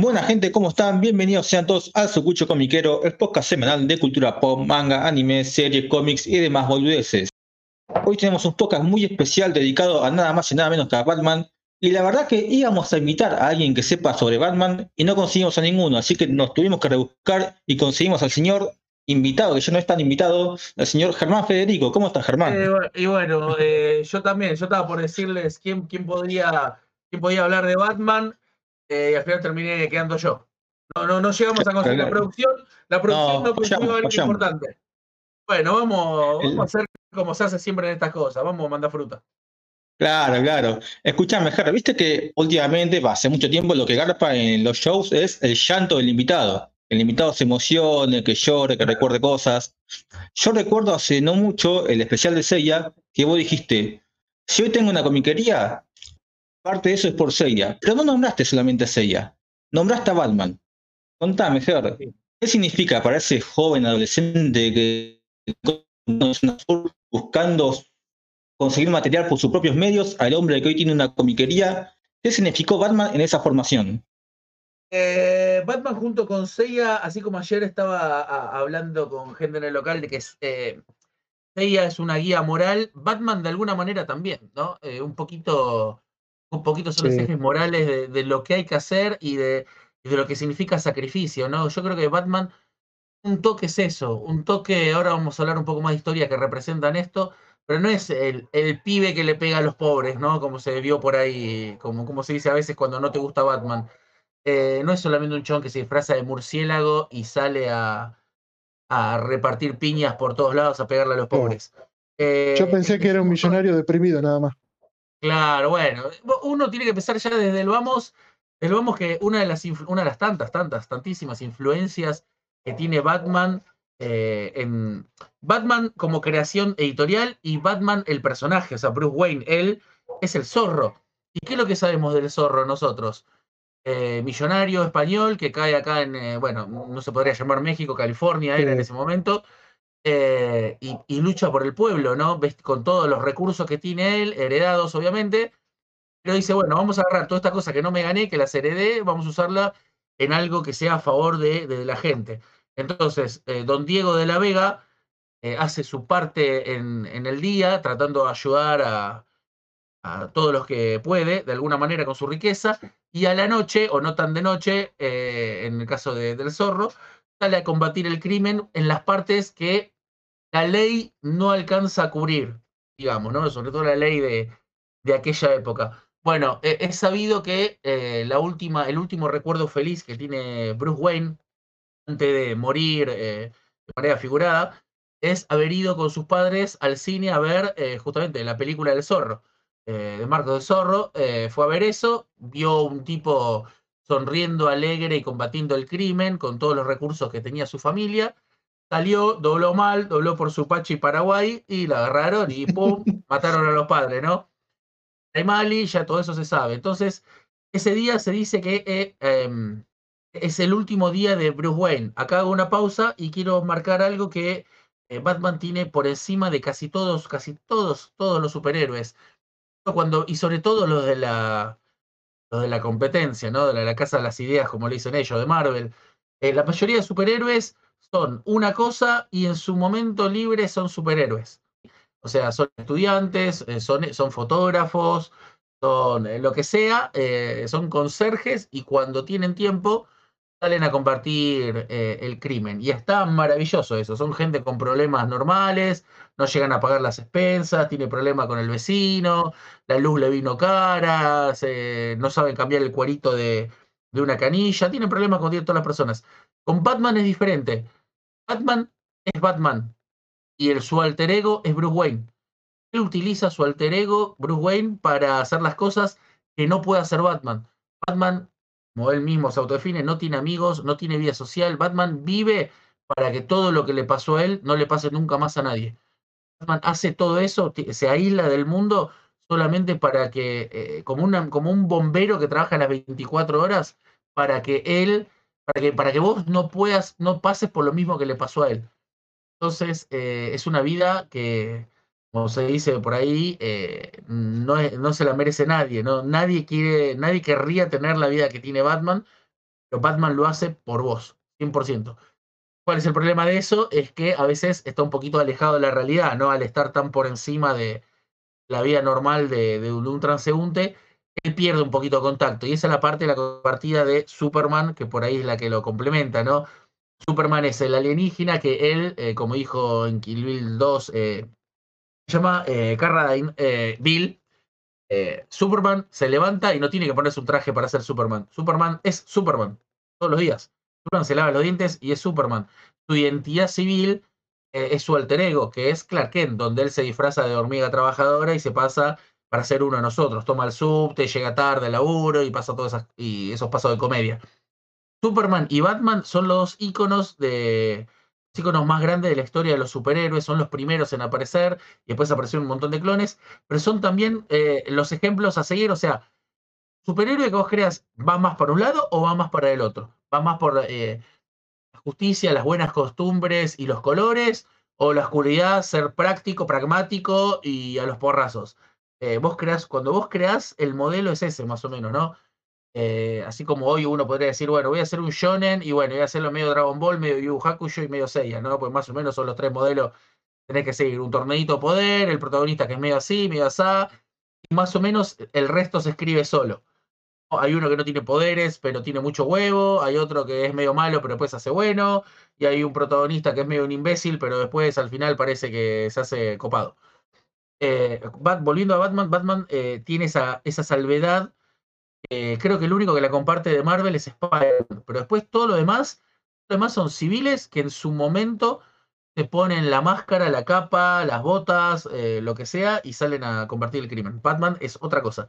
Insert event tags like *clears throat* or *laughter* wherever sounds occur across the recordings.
Buena gente, ¿cómo están? Bienvenidos sean todos al Sucucho Comiquero, el podcast semanal de cultura pop, manga, anime, series, cómics y demás boludeces. Hoy tenemos un podcast muy especial dedicado a nada más y nada menos que a Batman. Y la verdad que íbamos a invitar a alguien que sepa sobre Batman y no conseguimos a ninguno, así que nos tuvimos que rebuscar y conseguimos al señor invitado, que ya no es tan invitado, el señor Germán Federico. ¿Cómo estás, Germán? Eh, y bueno, eh, yo también, yo estaba por decirles quién, quién, podría, quién podía hablar de Batman eh, y al final terminé quedando yo. No, no, no llegamos a conseguir la producción. La producción no, consiguió algo importante. Bueno, vamos, vamos a hacer como se hace siempre en estas cosas. Vamos a mandar fruta. Claro, claro. Escuchame, Gerra, viste que últimamente, hace mucho tiempo, lo que garpa en los shows es el llanto del invitado. El invitado se emocione, que llore, que recuerde cosas. Yo recuerdo hace no mucho el especial de Seiya que vos dijiste, si hoy tengo una comiquería, parte de eso es por Seiya. Pero no nombraste solamente a Seiya, nombraste a Batman. Contame, Ger, ¿qué significa para ese joven adolescente que buscando conseguir material por sus propios medios al hombre que hoy tiene una comiquería? ¿Qué significó Batman en esa formación? Eh, Batman junto con Seiya, así como ayer estaba hablando con gente en el local de que eh, Seiya es una guía moral, Batman de alguna manera también, ¿no? Eh, un poquito un poquito son los ejes morales de, lo que hay que hacer y de, de, lo que significa sacrificio, ¿no? Yo creo que Batman, un toque es eso, un toque, ahora vamos a hablar un poco más de historia que representan esto, pero no es el, el pibe que le pega a los pobres, ¿no? Como se vio por ahí, como, como se dice a veces cuando no te gusta Batman. Eh, no es solamente un chon que se disfraza de murciélago y sale a, a repartir piñas por todos lados, a pegarle a los pobres. Eh, Yo pensé que era un millonario deprimido nada más. Claro, bueno, uno tiene que empezar ya desde el vamos, el vamos que una de las una de las tantas, tantas, tantísimas influencias que tiene Batman eh, en Batman como creación editorial y Batman el personaje, o sea, Bruce Wayne, él es el zorro. ¿Y qué es lo que sabemos del zorro nosotros? Eh, millonario español que cae acá en, eh, bueno, no se podría llamar México, California era en ese momento, eh, y, lucha por el pueblo, ¿no? Con todos los recursos que tiene él, heredados obviamente, pero dice, bueno, vamos a agarrar toda esta cosa que no me gané, que las heredé, vamos a usarla en algo que sea a favor de, la gente. Entonces, eh, don Diego de la Vega eh, hace su parte en, el día, tratando de ayudar a, todos los que puede, de alguna manera con su riqueza, y a la noche, o no tan de noche, en el caso del zorro, sale a combatir el crimen en las partes que la ley no alcanza a cubrir, digamos, ¿no? Sobre todo la ley de, de aquella época. Bueno, he, sabido que eh, la última, el último recuerdo feliz que tiene Bruce Wayne antes de morir eh, de manera figurada es haber ido con sus padres al cine a ver eh, justamente la película del zorro, de Marcos del Zorro. fue a ver eso, vio un tipo sonriendo alegre y combatiendo el crimen con todos los recursos que tenía su familia. Salió, dobló mal, dobló por su Pachi Paraguay y la agarraron y *laughs* ¡pum! mataron a los padres, ¿no? Hay Mali, ya todo eso se sabe. Entonces, ese día se dice que eh, em, es el último día de Bruce Wayne. Acá hago una pausa y quiero marcar algo que eh, Batman tiene por encima de casi todos, casi todos, todos los superhéroes. Cuando, y sobre todo los de la los de la competencia, ¿no? De la, Casa de las Ideas, como le dicen ellos, de Marvel. Eh, la mayoría de superhéroes son una cosa y en su momento libre son superhéroes. O sea, son estudiantes, eh, son, son, fotógrafos, son eh, lo que sea, son conserjes y cuando tienen tiempo salen a compartir eh, el crimen. Y está maravilloso eso. Son gente con problemas normales, no llegan a pagar las expensas, tiene problemas con el vecino, la luz le vino cara, no saben cambiar el cuerito de, de una canilla, tienen problemas con todas las personas. Con Batman es diferente. Batman es Batman y el, su alter ego es Bruce Wayne. Él utiliza su alter ego, Bruce Wayne, para hacer las cosas que no puede hacer Batman. Batman como él mismo se autodefine, no tiene amigos, no tiene vida social. Batman vive para que todo lo que le pasó a él no le pase nunca más a nadie. Batman hace todo eso, se aísla del mundo solamente para que, eh, como, como un bombero que trabaja las 24 horas, para que él, para que, para que vos no puedas, no pases por lo mismo que le pasó a él. Entonces, eh, es una vida que, como se dice por ahí, eh, no, no, se la merece nadie, ¿no? Nadie quiere, nadie querría tener la vida que tiene Batman, pero Batman lo hace por vos, 100%. ¿Cuál es el problema de eso? Es que a veces está un poquito alejado de la realidad, ¿no? Al estar tan por encima de la vida normal de, un transeúnte, él pierde un poquito de contacto. Y esa es la parte de la partida de Superman, que por ahí es la que lo complementa, ¿no? Superman es el alienígena que él, eh, como dijo en Kill Bill 2, eh, se llama eh, Carradine, eh, Bill. Superman se levanta y no tiene que ponerse un traje para ser Superman. Superman es Superman todos los días. Superman se lava los dientes y es Superman. Su identidad civil es su alter ego, que es Clark Kent, donde él se disfraza de hormiga trabajadora y se pasa para ser uno de nosotros. Toma el subte, llega tarde al laburo y pasa todos y esos pasos de comedia. Superman y Batman son los íconos de íconos más grandes de la historia de los superhéroes, son los primeros en aparecer y después aparecieron un montón de clones, pero son también eh, los ejemplos a seguir, o sea, superhéroe que vos creas va más para un lado o va más para el otro, va más por eh, la justicia, las buenas costumbres y los colores, o la oscuridad, ser práctico, pragmático y a los porrazos. Eh, vos creas, cuando vos creas, el modelo es ese, más o menos, ¿no? Eh, así como hoy uno podría decir, bueno, voy a hacer un shonen y bueno, voy a hacerlo medio Dragon Ball, medio Yu Hakusho y medio Seiya, ¿no? Pues más o menos son los tres modelos. Tenés que seguir un torneito poder, el protagonista que es medio así, medio asá, y más o menos el resto se escribe solo. Hay uno que no tiene poderes, pero tiene mucho huevo, hay otro que es medio malo, pero después hace bueno, y hay un protagonista que es medio un imbécil, pero después al final parece que se hace copado. Eh, volviendo a Batman, Batman eh, tiene esa, esa salvedad eh, creo que el único que la comparte de Marvel es Spider-Man, pero después todo lo demás, lo demás son civiles que en su momento se ponen la máscara, la capa, las botas, eh, lo que sea, y salen a combatir el crimen. Batman es otra cosa.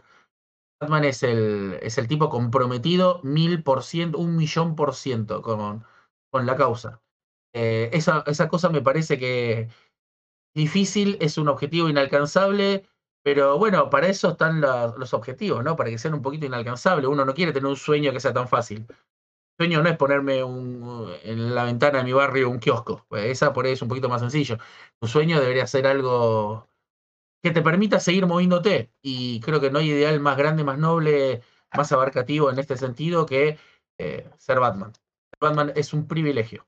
Batman es el, es el tipo comprometido mil por ciento, un millón por ciento con, con la causa. Eh, esa, esa cosa me parece que difícil, es un objetivo inalcanzable, pero bueno, para eso están los objetivos, ¿no? Para que sean un poquito inalcanzables. Uno no quiere tener un sueño que sea tan fácil. El sueño no es ponerme un, en la ventana de mi barrio un kiosco. Pues esa por ahí es un poquito más sencillo. Un sueño debería ser algo que te permita seguir moviéndote. Y creo que no hay ideal más grande, más noble, más abarcativo en este sentido que eh, ser Batman. Batman es un privilegio.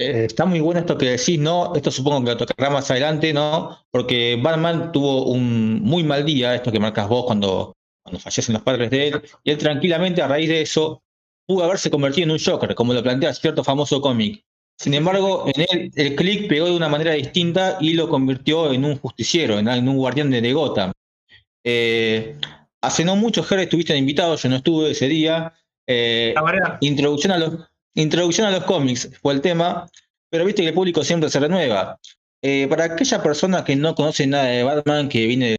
Eh, está muy bueno esto que decís, ¿no? Esto supongo que lo tocará más adelante, ¿no? Porque Batman tuvo un muy mal día, esto que marcas vos cuando, cuando fallecen los padres de él, y él tranquilamente a raíz de eso pudo haberse convertido en un Joker, como lo plantea cierto famoso cómic. Sin embargo, en él el click pegó de una manera distinta y lo convirtió en un justiciero, en, un guardián de, Gotham. Eh, hace no mucho, Jerry, estuviste invitado, yo no estuve ese día. Eh, introducción a los Introducción a los cómics fue el tema, pero viste que el público siempre se renueva. Eh, para aquella persona que no conoce nada de Batman, que viene,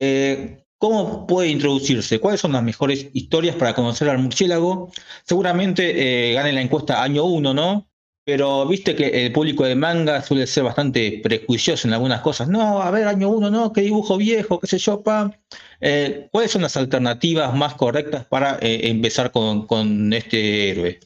eh, ¿cómo puede introducirse? ¿Cuáles son las mejores historias para conocer al murciélago? Seguramente eh, gane la encuesta año uno, ¿no? Pero viste que el público de manga suele ser bastante prejuicioso en algunas cosas. No, a ver, año uno, no, qué dibujo viejo, qué sé yo, pa. ¿Cuáles son las alternativas más correctas para empezar con, con este héroe?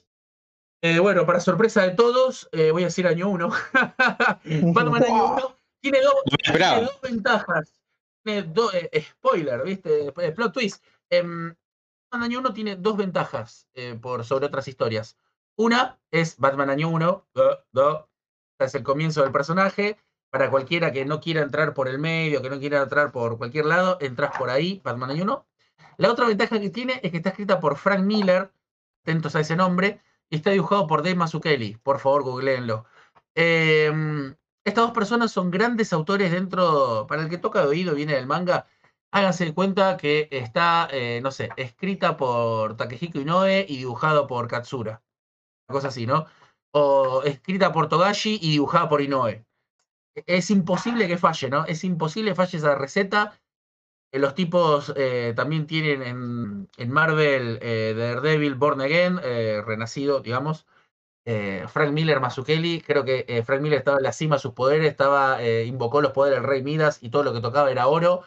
Eh, bueno, para sorpresa de todos, eh, voy a decir año 1. *laughs* Batman año 1 tiene, dos ventajas. Tiene eh, spoiler, ¿viste? Plot twist. Em, Batman año 1 tiene dos ventajas por sobre otras historias. Una es Batman año 1, es el comienzo del personaje. Para cualquiera que no quiera entrar por el medio, que no quiera entrar por cualquier lado, entras por ahí, Batman año 1. La otra ventaja que tiene es que está escrita por Frank Miller, atentos a ese nombre, y está dibujado por Dave Mazzucchelli. Por favor, googleenlo. Em, estas dos personas son grandes autores dentro, para el que toca de oído viene del manga, háganse de cuenta que está, eh, no sé, escrita por Takehiko Inoue y dibujado por Katsura. Una cosa así, ¿no? O escrita por Togashi y dibujada por Inoue. Es imposible que falle, ¿no? Es imposible que falle esa receta los tipos eh, también tienen en, Marvel eh, Daredevil Born Again, eh, renacido, digamos. Frank Miller Mazzucchelli, creo que Frank Miller estaba en la cima de sus poderes, estaba, invocó los poderes del Rey Midas y todo lo que tocaba era oro.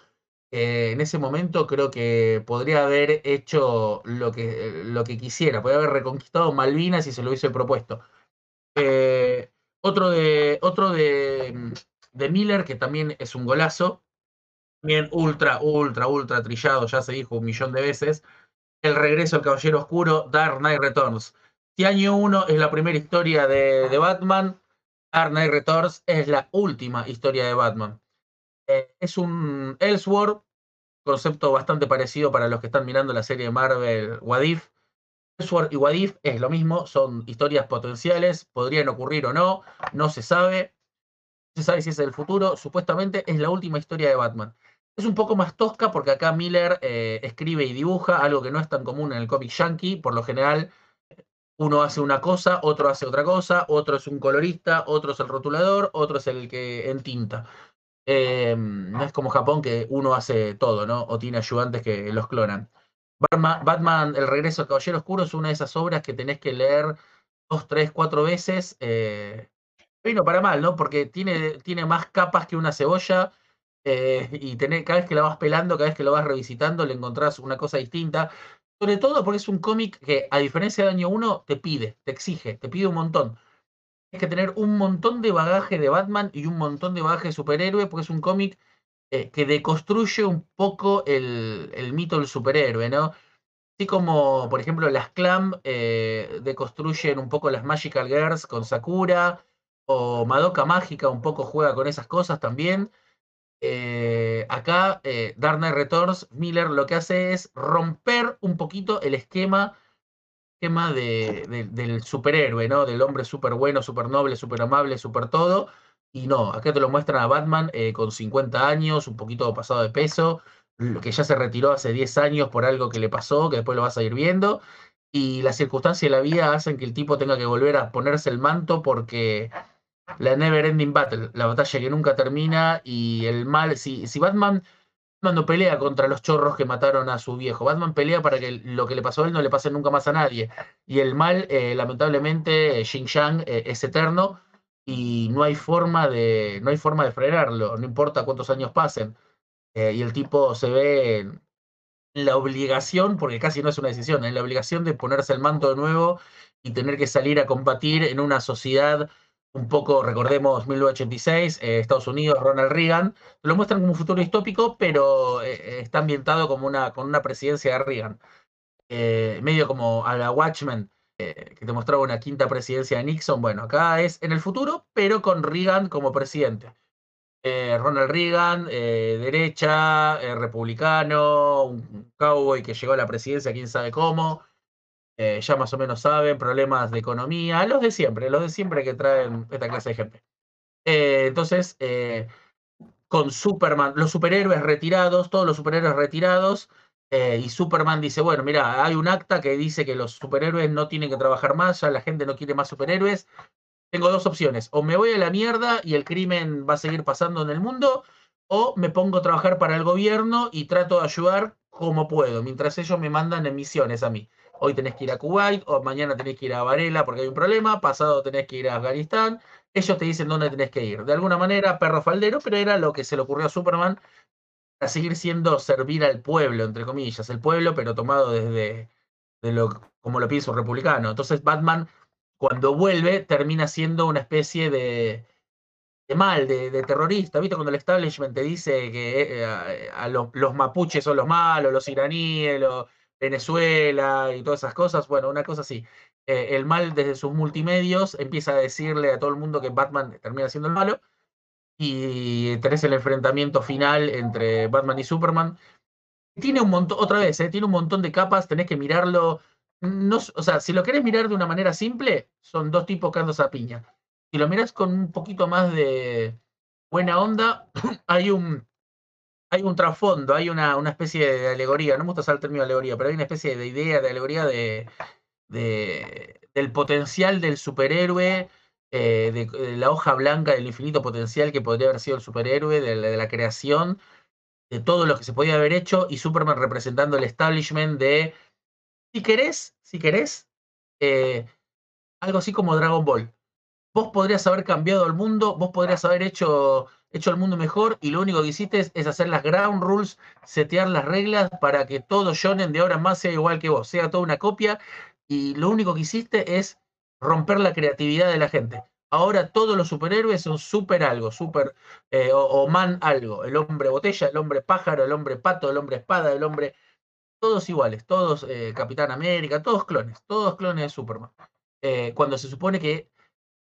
en ese momento creo que podría haber hecho lo que, lo que quisiera, podría haber reconquistado Malvinas y se lo hubiese propuesto. otro de, otro de, de Miller, que también es un golazo, también ultra, ultra, ultra trillado, ya se dijo un millón de veces. El regreso del Caballero Oscuro, Dark Knight Returns. Si año 1 es la primera historia de, de, Batman, Dark Knight Returns es la última historia de Batman. Eh, es un Elseworld, concepto bastante parecido para los que están mirando la serie de Marvel Wadif. Elseworld y Wadif es lo mismo, son historias potenciales, podrían ocurrir o no, no se sabe. No se sabe si es el futuro, supuestamente es la última historia de Batman. Es un poco más tosca porque acá Miller eh, escribe y dibuja, algo que no es tan común en el cómic yankee. Por lo general, uno hace una cosa, otro hace otra cosa, otro es un colorista, otro es el rotulador, otro es el que entinta. Eh, no es como Japón que uno hace todo, ¿no? O tiene ayudantes que los clonan. Batman, El regreso al Caballero Oscuro es una de esas obras que tenés que leer dos, tres, cuatro veces. Eh, no para mal, ¿no? Porque tiene, tiene más capas que una cebolla. Eh, y tener, cada vez que la vas pelando, cada vez que lo vas revisitando, le encontrás una cosa distinta. Sobre todo porque es un cómic que, a diferencia del año 1, te pide, te exige, te pide un montón que tener un montón de bagaje de Batman y un montón de bagaje de superhéroe, porque es un cómic eh, que deconstruye un poco el, mito del superhéroe, ¿no? Así como, por ejemplo, las Clam eh, deconstruyen un poco las Magical Girls con Sakura, o Madoka Mágica un poco juega con esas cosas también. Eh, acá, Dark Knight Returns, Miller lo que hace es romper un poquito el esquema esquema de, del superhéroe, ¿no? Del hombre súper bueno, súper noble, súper amable, súper todo. Y no, acá te lo muestran a Batman eh, con 50 años, un poquito pasado de peso, que ya se retiró hace 10 años por algo que le pasó, que después lo vas a ir viendo. Y las circunstancias de la vida hacen que el tipo tenga que volver a ponerse el manto porque la Never Ending Battle, la batalla que nunca termina y el mal, si, si Batman Batman no pelea contra los chorros que mataron a su viejo. Batman pelea para que lo que le pasó a él no le pase nunca más a nadie. Y el mal, eh, lamentablemente, Xinjiang eh, es eterno y no hay forma de, no hay forma de frenarlo, no importa cuántos años pasen. Eh, y el tipo se ve en la obligación, porque casi no es una decisión, en la obligación de ponerse el manto de nuevo y tener que salir a combatir en una sociedad un poco, recordemos, 1986, eh, Estados Unidos, Ronald Reagan, lo muestran como un futuro distópico, pero eh, eh, está ambientado como una, con una presidencia de Reagan. medio como a la Watchmen, que te mostraba una quinta presidencia de Nixon. Bueno, acá es en el futuro, pero con Reagan como presidente. Ronald Reagan, derecha, republicano, un cowboy que llegó a la presidencia, quién sabe cómo. Eh, ya más o menos saben, problemas de economía, los de siempre, los de siempre que traen esta clase de gente. Eh, entonces, eh, con Superman, los superhéroes retirados, todos los superhéroes retirados, y Superman dice, bueno, mira, hay un acta que dice que los superhéroes no tienen que trabajar más, ya la gente no quiere más superhéroes. Tengo dos opciones, o me voy a la mierda y el crimen va a seguir pasando en el mundo, o me pongo a trabajar para el gobierno y trato de ayudar como puedo, mientras ellos me mandan en misiones a mí hoy tenés que ir a Kuwait, o mañana tenés que ir a Varela porque hay un problema, pasado tenés que ir a Afganistán, ellos te dicen dónde tenés que ir. De alguna manera, perro faldero, pero era lo que se le ocurrió a Superman para seguir siendo servir al pueblo, entre comillas, el pueblo, pero tomado desde de lo, como lo piensa un republicano. Entonces Batman, cuando vuelve, termina siendo una especie de, mal, de, terrorista. ¿Viste? Cuando el establishment te dice que eh, a, los, los, mapuches son los malos, los iraníes, los Venezuela y todas esas cosas. Bueno, una cosa así. Eh, el mal desde sus multimedios empieza a decirle a todo el mundo que Batman termina siendo el malo. Y tenés el enfrentamiento final entre Batman y Superman. Tiene un montón, otra vez, eh, tiene un montón de capas, tenés que mirarlo. O sea, si lo querés mirar de una manera simple, son dos tipos cagando a piña. Si lo miras con un poquito más de buena onda, *clears throat* hay un hay un trasfondo, hay una, una, especie de alegoría, no me gusta usar el término alegoría, pero hay una especie de idea, de alegoría de, del potencial del superhéroe, eh, de, la hoja blanca del infinito potencial que podría haber sido el superhéroe, de, la creación, de todo lo que se podía haber hecho, y Superman representando el establishment de, si querés, si querés, eh, algo así como Dragon Ball. Vos podrías haber cambiado el mundo, vos podrías haber hecho hecho el mundo mejor y lo único que hiciste es, hacer las ground rules, setear las reglas para que todo shonen de ahora en más sea igual que vos, sea toda una copia y lo único que hiciste es romper la creatividad de la gente. Ahora todos los superhéroes son super algo, super eh, o, man algo. El hombre botella, el hombre pájaro, el hombre pato, el hombre espada, el hombre... todos iguales, todos eh, Capitán América, todos clones, todos clones de Superman. Eh, cuando se supone que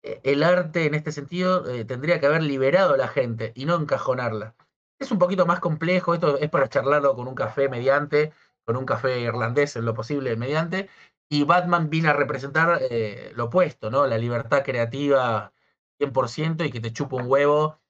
el arte en este sentido tendría que haber liberado a la gente y no encajonarla. Es un poquito más complejo, esto es para charlarlo con un café mediante, con un café irlandés en lo posible mediante, y Batman vino a representar lo opuesto, ¿no? La libertad creativa 100% y que te chupa un huevo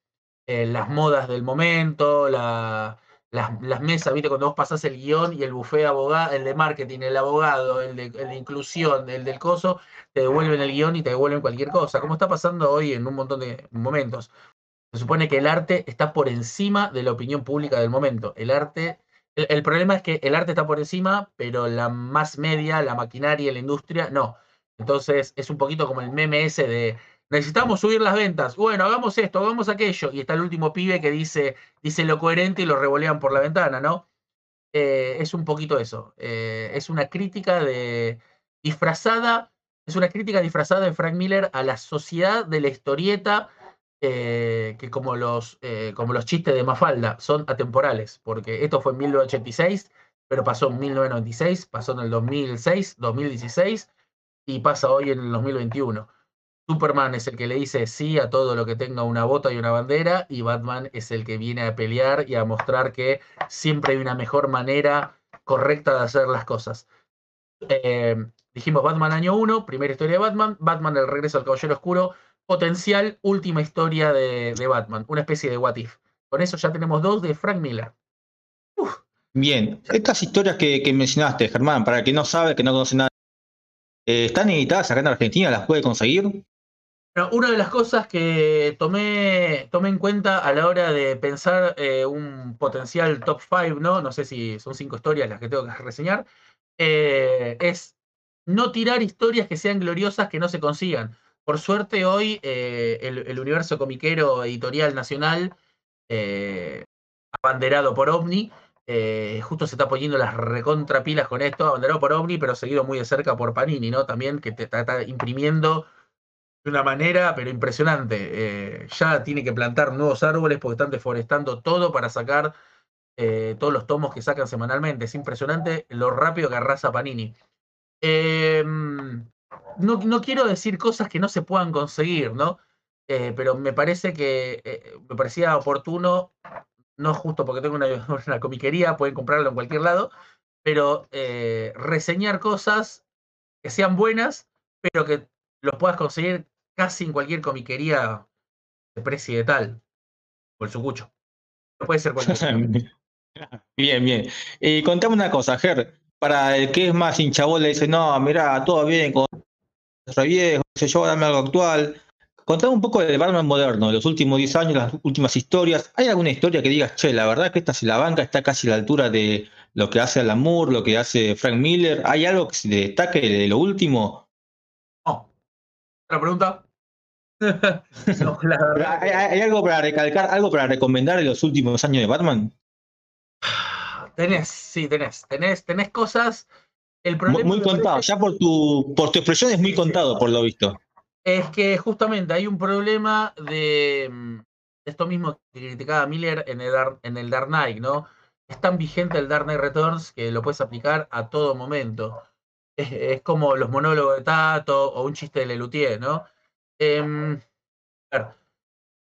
las modas del momento, la, las, mesas, ¿viste? Cuando vos pasás el guion y el buffet abogado, el de marketing, el abogado, el de, inclusión, el del coso, te devuelven el guion y te devuelven cualquier cosa, como está pasando hoy en un montón de momentos. Se supone que el arte está por encima de la opinión pública del momento. El arte, el, problema es que el arte está por encima, pero la más media, la maquinaria, la industria, no. Entonces es un poquito como el meme ese de necesitamos subir las ventas. Bueno, hagamos esto, hagamos aquello. Y está el último pibe que dice, dice lo coherente y lo revolean por la ventana, ¿no? Eh, es un poquito eso. Eh, es una crítica de disfrazada, es una crítica disfrazada de Frank Miller a la sociedad de la historieta, eh, que como los, como los chistes de Mafalda son atemporales, porque esto fue en 1986, pero pasó en 1996, pasó en el 2006, 2016 y pasa hoy en el 2021. Superman es el que le dice sí a todo lo que tenga una bota y una bandera, y Batman es el que viene a pelear y a mostrar que siempre hay una mejor manera correcta de hacer las cosas. Eh, dijimos Batman año 1, primera historia de Batman, Batman el regreso al Caballero Oscuro, potencial última historia de, Batman, una especie de what if. Con eso ya tenemos dos de Frank Miller. Bien, estas historias que, mencionaste, Germán, para el que no sabe, que no conoce nada, eh, ¿están editadas acá en Argentina? ¿Las puede conseguir? Una de las cosas que tomé, tomé en cuenta a la hora de pensar eh, un potencial top 5, ¿no? No sé si son cinco historias las que tengo que reseñar, eh, es no tirar historias que sean gloriosas que no se consigan. Por suerte hoy eh, el, universo comiquero editorial nacional, abanderado por OVNI, justo se está poniendo las recontrapilas con esto, abanderado por OVNI, pero seguido muy de cerca por Panini, ¿no? También que te está imprimiendo de una manera, pero impresionante. Eh, ya tiene que plantar nuevos árboles porque están deforestando todo para sacar eh, todos los tomos que sacan semanalmente. Es impresionante lo rápido que arrasa Panini. Em, no, no, quiero decir cosas que no se puedan conseguir, ¿no? Eh, pero me parece que me parecía oportuno, no justo porque tengo una, *laughs* una comiquería, pueden comprarlo en cualquier lado, pero reseñar cosas que sean buenas, pero que los puedas conseguir casi en cualquier comiquería de precio de tal, por su cucho. No puede ser cualquier. *laughs* bien, bien. Y contame una cosa, Ger, para el que es más hinchabol le dice, no, mira, todo bien con viejo, se yo, dame algo actual. Contame un poco del Batman moderno, de los últimos 10 años, las últimas historias. ¿Hay alguna historia que digas, che, la verdad que esta se la banca, está casi a la altura de lo que hace Alan Moore, lo que hace Frank Miller? ¿Hay algo que se destaque de lo último? ¿Otra pregunta? *laughs* ¿Hay, algo para recalcar, algo para recomendar en los últimos años de Batman? *sighs* Tenés, sí, tenés. Tenés, tenés cosas. El muy, contado, ya por tu, por tu expresión es muy contado, por lo visto. Es que justamente hay un problema de mm, esto mismo que criticaba Miller en el, en el Dark Knight, ¿no? Es tan vigente el Dark Knight Returns que lo puedes aplicar a todo momento es, como los monólogos de Tato o un chiste de Lelutier, ¿no? Eh,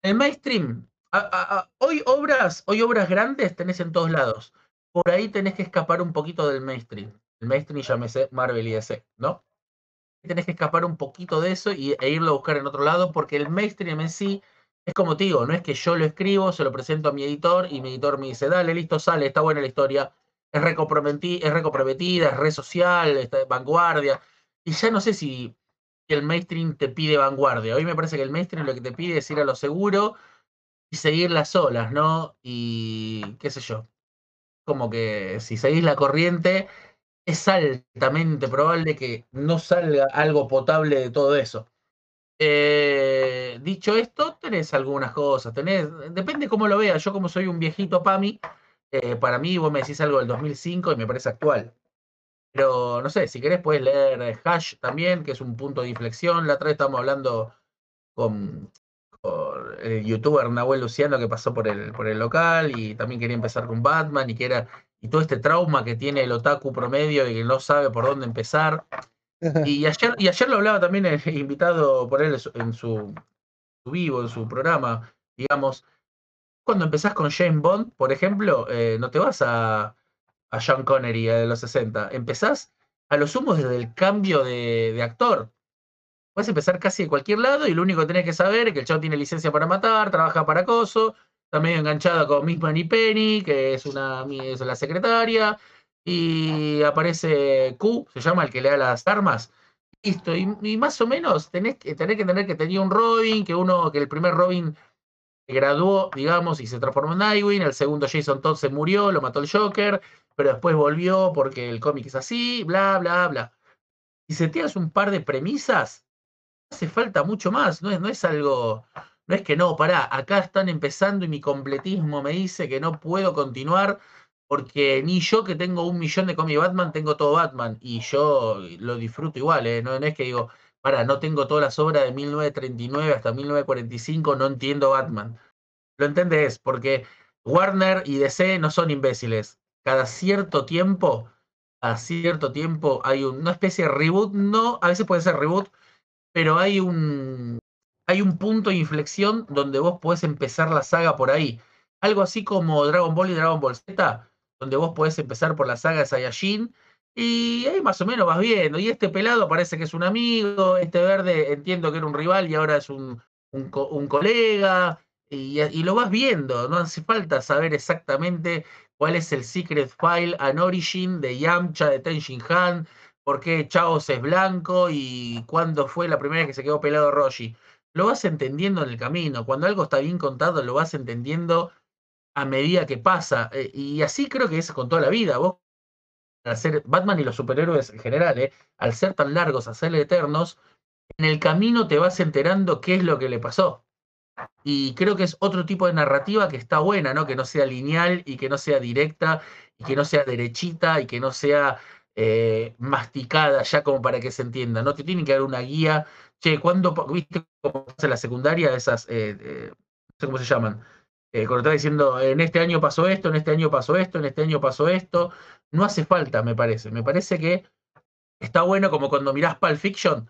el mainstream, hoy obras, hoy obras grandes tenés en todos lados. Por ahí tenés que escapar un poquito del mainstream. El mainstream llámese Marvel y DC, ¿no? Tenés que escapar un poquito de eso y, e irlo a buscar en otro lado, porque el mainstream en sí es como te digo, no es que yo lo escribo, se lo presento a mi editor y mi editor me dice, dale, listo, sale, está buena la historia, es recomprometida, es, recoprometida, es red social, es vanguardia. Y ya no sé si el mainstream te pide vanguardia. Hoy me parece que el mainstream lo que te pide es ir a lo seguro y seguir las olas, ¿no? Y qué sé yo. Como que si seguís la corriente, es altamente probable que no salga algo potable de todo eso. Eh, dicho esto, tenés algunas cosas, tenés, depende cómo lo veas. Yo como soy un viejito PAMI, eh, para mí vos me decís algo del 2005 y me parece actual. Pero no sé, si querés puedes leer Hash también, que es un punto de inflexión. La otra vez estábamos hablando con, el youtuber Nahuel Luciano que pasó por el, por el local y también quería empezar con Batman y que era y todo este trauma que tiene el otaku promedio y que no sabe por dónde empezar. *laughs* Y ayer, y ayer lo hablaba también el invitado por él en su, vivo, en su programa, digamos, cuando empezás con James Bond, por ejemplo, eh, no te vas a, a Sean Connery de los 60, empezás a lo sumo desde el cambio de, de actor. Puedes empezar casi de cualquier lado y lo único que tenés que saber es que el chavo tiene licencia para matar, trabaja para Coso, está medio enganchado con Miss Money Penny, que es, una, es la secretaria, y aparece Q, se llama el que le da las armas. Listo, y, más o menos tenés que, tener que tener que tenía un Robin, que uno, que el primer Robin graduó, digamos, y se transformó en Nightwing, el segundo Jason Todd se murió, lo mató el Joker, pero después volvió porque el cómic es así, bla, bla, bla. Y si tienes un par de premisas, hace falta mucho más, no es, no es algo, no es que no, pará, acá están empezando y mi completismo me dice que no puedo continuar porque ni yo que tengo un millón de cómics Batman, tengo todo Batman, y yo lo disfruto igual, ¿eh? no, es que digo, para, no tengo todas las obras de 1939 hasta 1945, no entiendo Batman. Lo entendés, porque Warner y DC no son imbéciles. Cada cierto tiempo, a cierto tiempo hay una especie de reboot, no, a veces puede ser reboot, pero hay un, hay un punto de inflexión donde vos podés empezar la saga por ahí. Algo así como Dragon Ball y Dragon Ball Z donde vos podés empezar por la saga de Saiyajin y ahí más o menos vas viendo. Y este pelado parece que es un amigo, este verde entiendo que era un rival y ahora es un, un, colega, y, lo vas viendo. No hace falta saber exactamente cuál es el secret file an origin de Yamcha, de Tenshin Han, por qué Chaos es blanco y cuándo fue la primera vez que se quedó pelado Roshi. Lo vas entendiendo en el camino. Cuando algo está bien contado, lo vas entendiendo a medida que pasa. Eh, y así creo que es con toda la vida. Vos, al ser Batman y los superhéroes en general, eh, al ser tan largos, a ser eternos, en el camino te vas enterando qué es lo que le pasó. Y creo que es otro tipo de narrativa que está buena, ¿no? Que no sea lineal y que no sea directa y que no sea derechita y que no sea eh, masticada ya como para que se entienda, ¿no? Te tienen que dar una guía. Che, ¿cuándo, viste cómo pasa la secundaria? Esas, no sé cómo se llaman, eh, cuando está diciendo, en este año pasó esto, en este año pasó esto, en este año pasó esto, no hace falta, me parece. Me parece que está bueno como cuando mirás Pulp Fiction,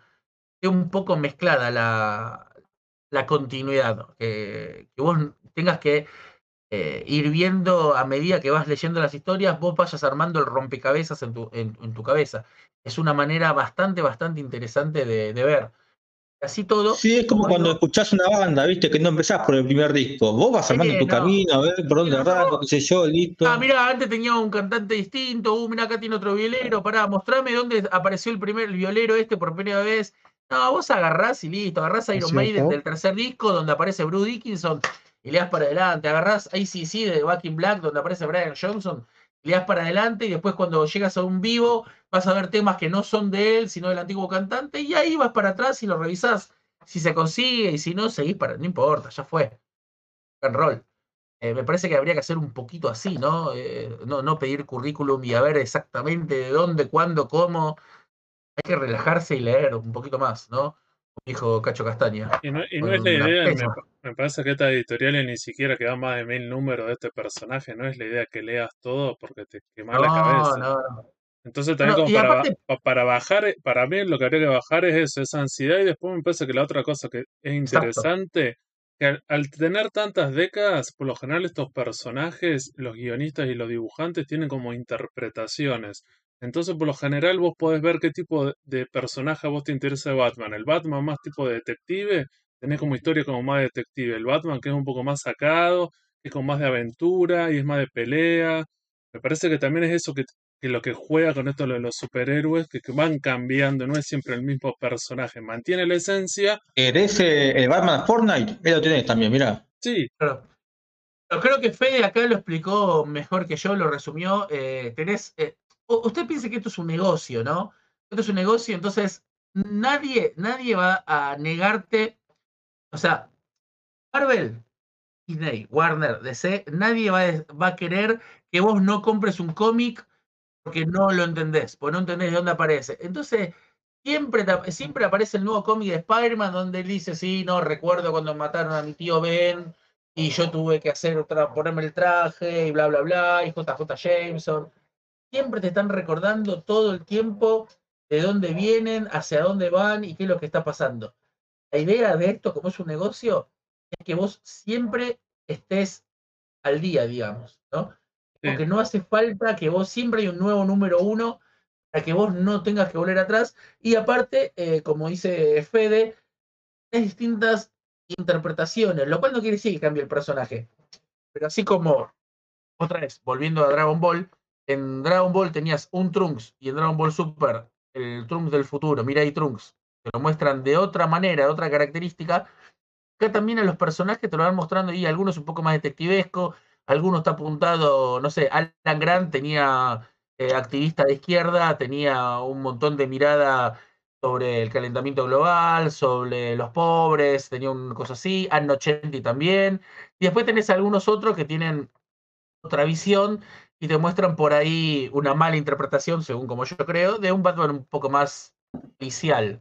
es un poco mezclada la, la continuidad, que, vos tengas que eh, ir viendo a medida que vas leyendo las historias, vos vayas armando el rompecabezas en tu, en, tu cabeza. Es una manera bastante, bastante interesante de, de ver. Así todo. Sí, es como cuando escuchás una banda, viste, que no empezás por el primer disco. Vos vas armando tu camino, a ver por dónde arranco, qué sé yo, listo. Ah, mirá, antes tenía un cantante distinto, uh, mirá, acá tiene otro violero, pará, mostrame dónde apareció el primer violero este por primera vez. No, vos agarrás y listo, agarrás a Iron Maiden del tercer disco, donde aparece Bruce Dickinson, y le das para adelante. Agarrás ACC de Back in Black, donde aparece Brian Johnson, le das para adelante, y después cuando llegas a un vivo, vas a ver temas que no son de él, sino del antiguo cantante, y ahí vas para atrás y lo revisás. Si se consigue y si no, seguís para. No importa, ya fue. En rol. Eh, me parece que habría que hacer un poquito así, ¿no? Eh, ¿no? No pedir currículum y a ver exactamente de dónde, cuándo, cómo. Hay que relajarse y leer un poquito más, ¿no? Dijo Cacho Castaña. Y no, es la idea, me, parece que esta editorial ni siquiera queda más de mil números de este personaje, no es la idea que leas todo porque te quema la cabeza. No, no. Entonces también como para, para, bajar, para mí lo que habría que bajar es eso, esa ansiedad y después me parece que la otra cosa que es interesante, que al, tener tantas décadas, por lo general estos personajes, los guionistas y los dibujantes tienen como interpretaciones. Entonces por lo general vos podés ver qué tipo de, personaje a vos te interesa de Batman. El Batman más tipo de detective, tenés como historia como más detective. El Batman que es un poco más sacado, que es como más de aventura y es más de pelea. Me parece que también es eso que que lo que juega con esto de los superhéroes, que, van cambiando, no es siempre el mismo personaje, mantiene la esencia. ¿Eres el Batman Fortnite? Él lo tienes también, mira. Sí. Pero, creo que Fede acá lo explicó mejor que yo, lo resumió. Eh, tenés, eh, usted piensa que esto es un negocio, ¿no? Esto es un negocio, entonces nadie, nadie va a negarte, o sea, Marvel, Disney, Warner, DC, nadie va a querer que vos no compres un cómic porque no lo entendés, porque no entendés de dónde aparece. Entonces, siempre, siempre aparece el nuevo cómic de Spider-Man donde él dice, sí, no, recuerdo cuando mataron a mi tío Ben, y yo tuve que hacer ponerme el traje y bla, bla, bla, y JJ Jameson. Siempre te están recordando todo el tiempo de dónde vienen, hacia dónde van y qué es lo que está pasando. La idea de esto, como es un negocio, es que vos siempre estés al día, digamos, ¿no? Porque no hace falta que vos siempre hay un nuevo número uno para que vos no tengas que volver atrás. Y aparte, eh, como dice Fede, hay distintas interpretaciones, lo cual no quiere decir que cambie el personaje. Pero así como, otra vez, volviendo a Dragon Ball, en Dragon Ball tenías un Trunks y en Dragon Ball Super el Trunks del futuro, Mirai Trunks, que lo muestran de otra manera, de otra característica. Acá también a los personajes te lo van mostrando y algunos un poco más detectivesco, algunos está apuntado, no sé, Alan Grant tenía eh, activista de izquierda, tenía un montón de mirada sobre el calentamiento global, sobre los pobres, tenía una cosa así, Anno 80 también, y después tenés algunos otros que tienen otra visión y te muestran por ahí una mala interpretación, según como yo creo, de un Batman un poco más inicial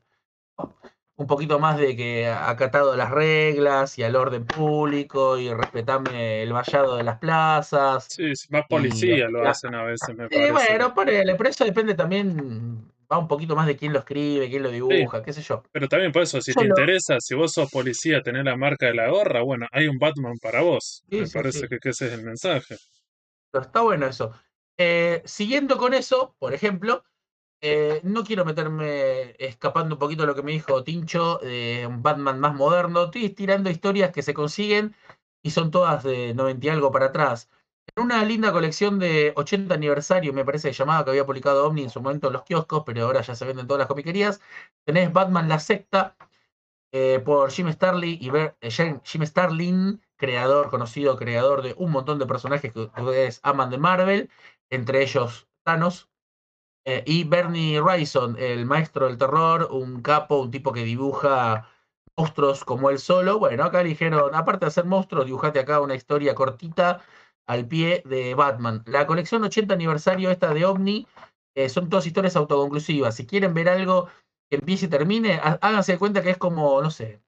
un poquito más de que acatado a las reglas y al orden público y respetame el vallado de las plazas. Sí, más policía lo hacen a veces, me parece. bueno, ponele, pero eso depende también, va un poquito más de quién lo escribe, quién lo dibuja, qué sé yo. Pero también por eso, si te interesa, si vos sos policía, tener la marca de la gorra, bueno, hay un Batman para vos. me parece que, ese es el mensaje. Pero está bueno eso. Eh, siguiendo con eso, por ejemplo, eh, no quiero meterme escapando un poquito de lo que me dijo Tincho, de un Batman más moderno. Estoy estirando historias que se consiguen y son todas de 90 y algo para atrás. En una linda colección de 80 aniversario, me parece llamada, que había publicado Omni en su momento en los kioscos, pero ahora ya se venden todas las comiquerías. Tenés Batman La Secta eh, por Jim Starlin, y eh, Jim Starlin, creador, conocido creador de un montón de personajes que ustedes aman de Marvel, entre ellos Thanos, eh, y Bernie Wrightson, el maestro del terror, un capo, un tipo que dibuja monstruos como él solo. Bueno, acá dijeron, aparte de hacer monstruos, dibujate acá una historia cortita al pie de Batman. La colección 80 aniversario esta de OVNI eh, son todas historias autoconclusivas. Si quieren ver algo que empiece y termine, háganse cuenta que es como, no sé,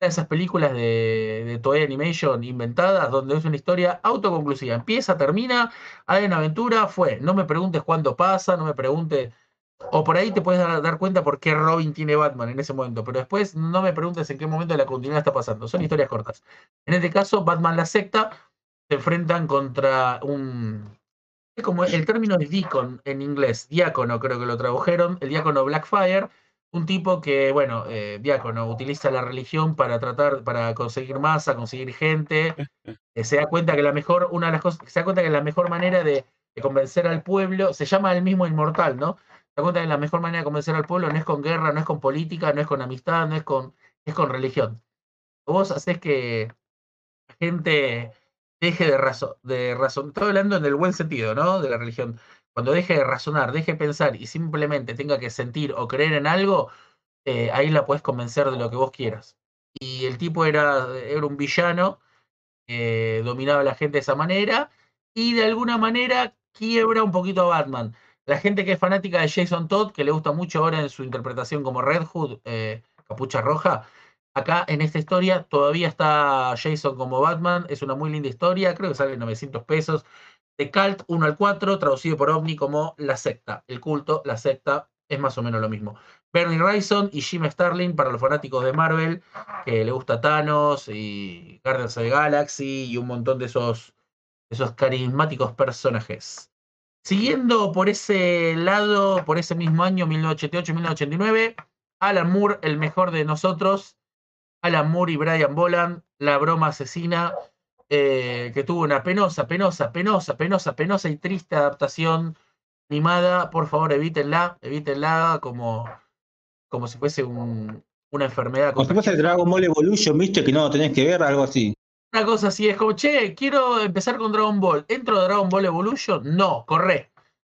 esas películas de, de Toei Animation inventadas, donde es una historia autoconclusiva. Empieza, termina, hay una aventura, fue. No me preguntes cuándo pasa, no me preguntes. O por ahí te puedes dar, cuenta por qué Robin tiene Batman en ese momento, pero después no me preguntes en qué momento de la continuidad está pasando. Son historias cortas. En este caso, Batman la secta se enfrentan contra un. Es como el término es deacon en inglés, diácono creo que lo tradujeron, el diácono Blackfire un tipo que, bueno, eh, diácono, utiliza la religión para tratar, para conseguir masa, conseguir gente, eh, se da cuenta que la mejor, una de las cosas, se da cuenta que la mejor manera de, convencer al pueblo, se llama el mismo inmortal, ¿no? Se da cuenta que la mejor manera de convencer al pueblo no es con guerra, no es con política, no es con amistad, no es con, es con religión. Vos haces que la gente deje de razón, de razón, estoy hablando en el buen sentido, ¿no? De la religión cuando deje de razonar, deje de pensar y simplemente tenga que sentir o creer en algo, eh, ahí la puedes convencer de lo que vos quieras. Y el tipo era, era un villano, eh, dominaba a la gente de esa manera y de alguna manera quiebra un poquito a Batman. La gente que es fanática de Jason Todd, que le gusta mucho ahora en su interpretación como Red Hood, eh, Capucha Roja, acá en esta historia todavía está Jason como Batman, es una muy linda historia, creo que sale 900 pesos, de Cult 1 al 4, traducido por OVNI como La Secta. El culto, la secta, es más o menos lo mismo. Bernie Wrightson y Jim Starlin para los fanáticos de Marvel, que le gusta Thanos y Guardians of the Galaxy y un montón de esos, esos carismáticos personajes. Siguiendo por ese lado, por ese mismo año, 1988-1989, Alan Moore, el mejor de nosotros, Alan Moore y Brian Boland, La broma asesina, eh, que tuvo una penosa, penosa, penosa, penosa, penosa y triste adaptación animada. Por favor, evítenla, evítenla como, como si fuese un, una enfermedad. Como si fuese Dragon Ball Evolution, viste que no tenés que ver, algo así. Una cosa así, es como, che, quiero empezar con Dragon Ball. ¿Entro de Dragon Ball Evolution? No, corre.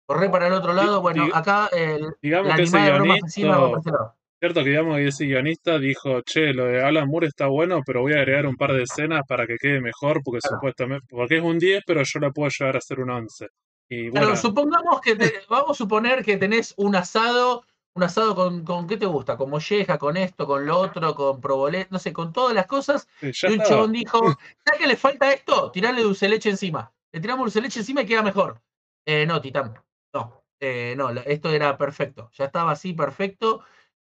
Corre para el otro lado. Bueno, acá el, digamos la animada de broma asesina va por Cierto que digamos que ese guionista dijo, che, lo de Alan Moore está bueno, pero voy a agregar un par de escenas para que quede mejor, porque supuestamente, porque es un 10, pero yo la puedo llegar a hacer un 11. Y bueno, pero supongamos que, vamos a suponer que tenés un asado, un asado con, con ¿qué te gusta? Con molleja, con esto, con lo otro, con probolet, no sé, con todas las cosas. y un chabón dijo, *laughs* ¿sabes que le falta esto? Tirarle dulce leche encima. Le tiramos dulce leche encima y queda mejor. Eh, no, Titán, no. Eh, no, esto era perfecto. Ya estaba así perfecto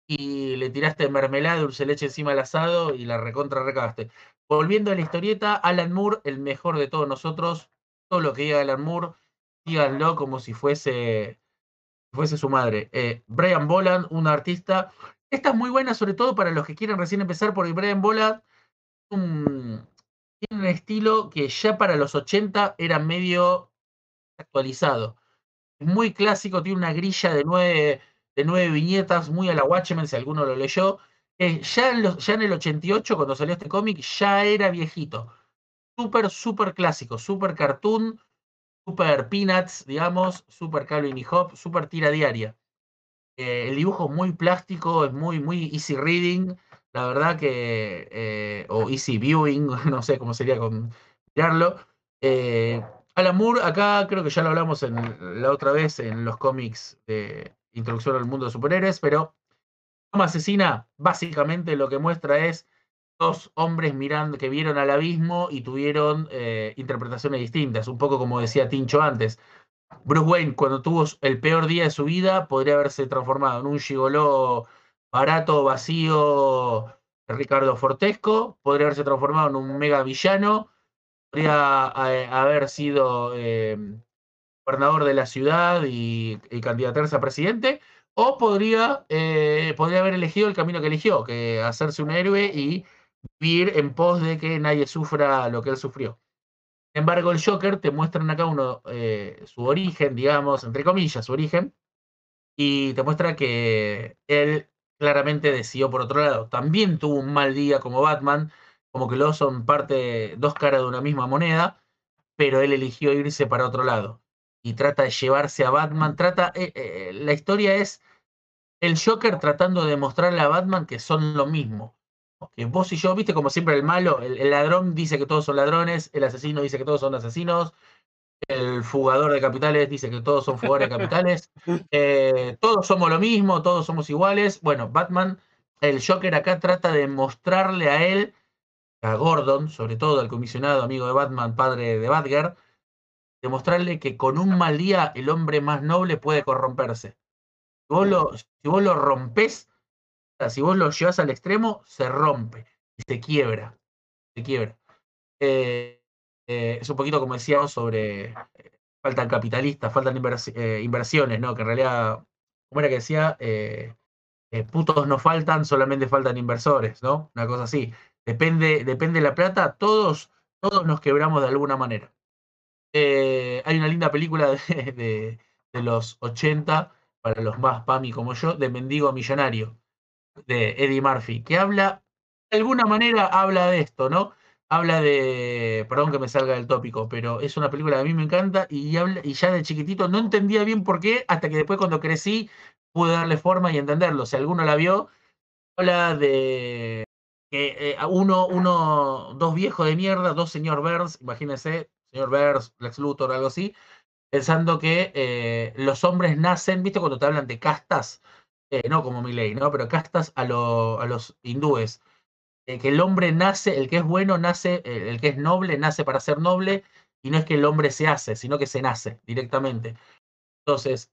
y le tiraste mermelada, dulce leche encima del asado y la recontra recagaste. Volviendo a la historieta, Alan Moore, el mejor de todos nosotros, todo lo que diga Alan Moore, díganlo como si fuese, fuese su madre. Eh, Brian Boland, un artista. Esta es muy buena, sobre todo para los que quieren recién empezar, porque Brian Boland tiene un estilo que ya para los 80 era medio actualizado. Muy clásico, tiene una grilla de nueve, de nueve viñetas, muy a la Watchmen, si alguno lo leyó. Eh, ya, en ya en el 88, cuando salió este cómic, ya era viejito. Súper, súper clásico, súper cartoon, súper peanuts, digamos, súper Calvin y Hop, súper tira diaria. Eh, el dibujo es muy plástico, es muy, muy easy reading. La verdad que, eh, o easy viewing, *laughs* no sé cómo sería con mirarlo. Alan Moore, acá creo que ya lo hablamos en, la otra vez en los cómics de Introducción al Mundo de Superhéroes, pero Toma Asesina básicamente lo que muestra es dos hombres mirando que vieron al abismo y tuvieron eh, interpretaciones distintas, un poco como decía Tincho antes. Bruce Wayne, cuando tuvo el peor día de su vida, podría haberse transformado en un gigoló barato, vacío, Ricardo Fortesco, podría haberse transformado en un mega villano, podría eh, haber sido em, gobernador de la ciudad y, candidatarse a presidente, o podría, eh, podría haber elegido el camino que eligió, que hacerse un héroe y vivir en pos de que nadie sufra lo que él sufrió. Sin embargo, el Joker te muestra acá uno eh, su origen, digamos, entre comillas, su origen, y te muestra que él claramente decidió por otro lado. También tuvo un mal día como Batman, como que los son parte, dos caras de una misma moneda, pero él eligió irse para otro lado y trata de llevarse a Batman. Trata, eh, eh, la historia es el Joker tratando de mostrarle a Batman que son lo mismo. Que vos y yo, viste como siempre el malo, el, ladrón dice que todos son ladrones, el asesino dice que todos son asesinos, el fugador de capitales dice que todos son fugadores de capitales, *laughs* eh, todos somos lo mismo, todos somos iguales. Bueno, Batman, el Joker acá trata de mostrarle a él a Gordon, sobre todo al comisionado amigo de Batman, padre de Batgirl, demostrarle que con un mal día el hombre más noble puede corromperse. Si vos lo, si rompés, si vos lo llevas al extremo, se rompe y se quiebra. Se quiebra. Eh, eh, es un poquito como decíamos sobre eh, faltan capitalistas, faltan inversiones, ¿no? Que en realidad, como era que decía? putos no faltan, solamente faltan inversores, ¿no? Una cosa así depende, depende de la plata, todos, todos nos quebramos de alguna manera. Eh, hay una linda película de, los 80, para los más PAMI como yo, de Mendigo Millonario, de Eddie Murphy, que habla, de alguna manera habla de esto, ¿no? Habla de, perdón que me salga del tópico, pero es una película que a mí me encanta y, habla, y ya de chiquitito no entendía bien por qué, hasta que después cuando crecí pude darle forma y entenderlo. Si alguno la vio, habla de eh, uno, uno, dos viejos de mierda, dos señor Burns, imagínense, señor Burns, Lex Luthor, algo así, pensando que eh, los hombres nacen, ¿viste? Cuando te hablan de castas, eh, no como mi ley, ¿no? Pero castas a, a los hindúes. que el hombre nace, el que es bueno nace, el que es noble nace para ser noble, y no es que el hombre se hace, sino que se nace directamente. Entonces,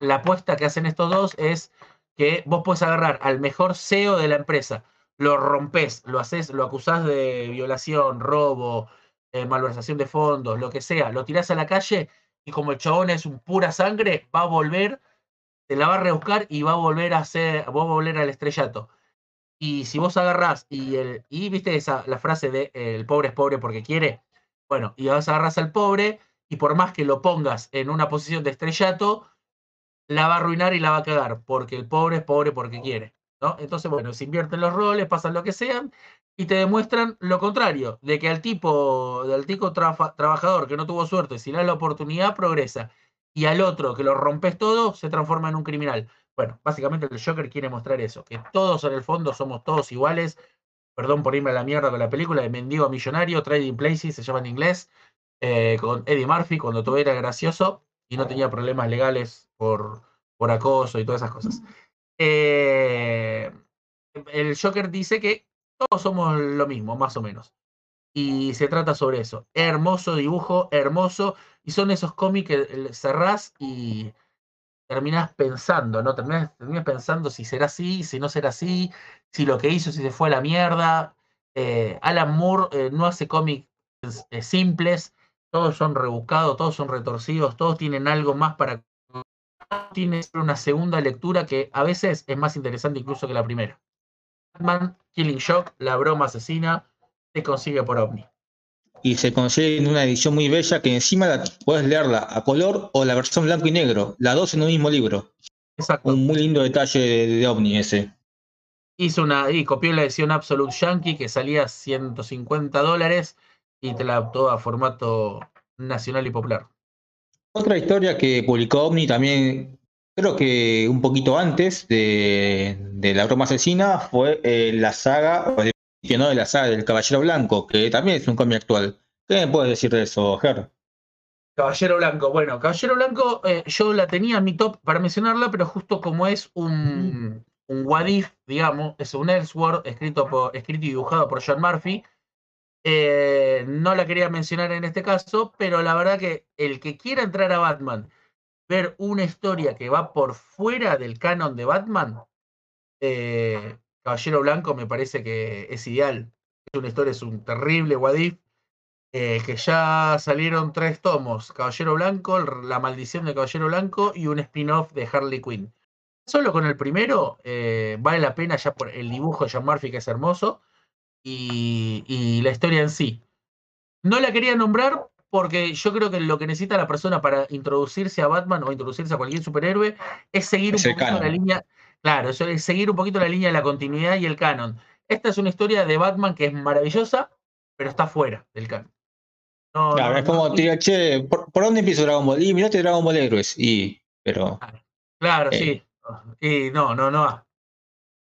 la apuesta que hacen estos dos es que vos puedes agarrar al mejor CEO de la empresa, lo rompes, lo haces, lo acusás de violación, robo, eh, malversación de fondos, lo que sea, lo tirás a la calle y como el chabón es un pura sangre, va a volver, te la va a rebuscar y va a volver a hacer, va a volver al estrellato. Y si vos agarrás y el, y viste esa, la frase de el pobre es pobre porque quiere, bueno, y vas agarrás al pobre y por más que lo pongas en una posición de estrellato, la va a arruinar y la va a cagar, porque el pobre es pobre porque quiere. Entonces, bueno, se invierten los roles, pasan lo que sean, y te demuestran lo contrario, de que al tipo, del tipo trabajador que no tuvo suerte, si le la oportunidad, progresa. Y al otro, que lo rompes todo, se transforma en un criminal. Bueno, básicamente el Joker quiere mostrar eso, que todos en el fondo somos todos iguales. Perdón por irme a la mierda con la película de Mendigo a Millonario, Trading Places, se llama en inglés, eh, con Eddie Murphy, cuando todo era gracioso y no tenía problemas legales por, por acoso y todas esas cosas. Eh, el Joker dice que todos somos lo mismo, más o menos. Y se trata sobre eso. Hermoso dibujo, hermoso. Y son esos cómics que cerrás y terminás pensando, ¿no? Terminás, pensando si será así, si no será así, si lo que hizo, si se fue a la mierda. Eh, Alan Moore eh, no hace cómics eh, simples, todos son rebuscados, todos son retorcidos, todos tienen algo más para... Tiene una segunda lectura que a veces es más interesante incluso que la primera. Batman, Killing Shock, la broma asesina, se consigue por OVNI y se consigue en una edición muy bella que encima la, puedes leerla a color o la versión blanco y negro, las dos en un mismo libro. Exacto. Un muy lindo detalle de, OVNI ese. Hizo una, y copió la edición Absolute Yankee que salía 150 dólares y te la adaptó a formato nacional y popular. Otra historia que publicó OVNI también, creo que un poquito antes de, la broma asesina, fue eh, la saga, de la saga del Caballero Blanco, que también es un cómic actual. ¿Qué me puedes decir de eso, Ger? Caballero Blanco, bueno, Caballero Blanco, eh, yo la tenía en mi top para mencionarla, pero justo como es un, un What digamos, es un Elseworld escrito, por, escrito y dibujado por John Murphy, eh, no la quería mencionar en este caso, pero la verdad que el que quiera entrar a Batman, ver una historia que va por fuera del canon de Batman, eh, Caballero Blanco me parece que es ideal. Es una historia, es un terrible Wadif. Eh, que ya salieron tres tomos: Caballero Blanco, La Maldición de Caballero Blanco y un spin-off de Harley Quinn. Solo con el primero vale la pena ya por el dibujo de John Murphy, que es hermoso, y, y la historia en sí. No la quería nombrar porque yo creo que lo que necesita la persona para introducirse a Batman o introducirse a cualquier superhéroe es seguir un poquito la línea, Claro, es seguir un poquito la línea de la continuidad y el canon. Esta es una historia de Batman que es maravillosa, pero está fuera del canon. claro, es como, che, ¿por, dónde empiezo Dragon Ball? Y mirate Dragon Ball Héroes. Y, pero. Claro, eh. sí. Y no, no, no.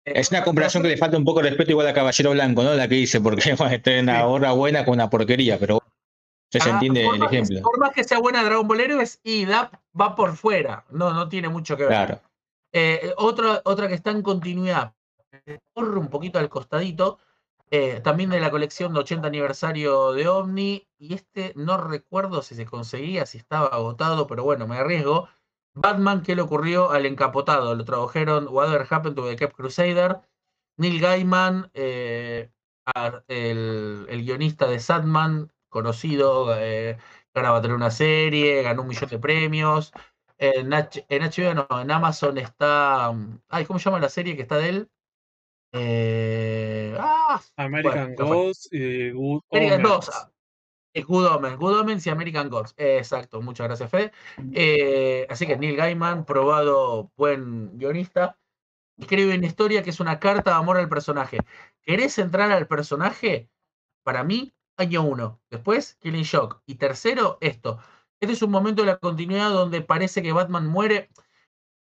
Es una comparación que le falta un poco de respeto igual a Caballero Blanco, ¿no? La que dice, porque bueno, está en una hora buena con una porquería, pero se ah, entiende el ejemplo. por más que sea buena Dragon Ball Heroes, y da, va por fuera, no, no tiene mucho que ver. Claro. Eh, otra, otra que está en continuidad, corre un poquito al costadito, eh, también de la colección de 80 aniversario de OVNI, y este no recuerdo si se conseguía, si estaba agotado, pero bueno, me arriesgo. Batman, ¿qué le ocurrió al encapotado? Lo tradujeron Whatever Happened to the Cap Crusader. Neil Gaiman, eh, el, guionista de Sadman, conocido, eh, va a tener una serie, ganó un millón de premios. En, HBO no, en Amazon está. Ay, ¿cómo se llama la serie que está de él? Eh, ah, American y Good American Gods. Good Omens, Good Omens y American Gods. exacto, muchas gracias, Fede. Eh, así que Neil Gaiman, probado buen guionista, escribe una historia que es una carta de amor al personaje. ¿Querés entrar al personaje? Para mí, año uno. Después, Killing Shock. Y tercero, esto. Este es un momento de la continuidad donde parece que Batman muere.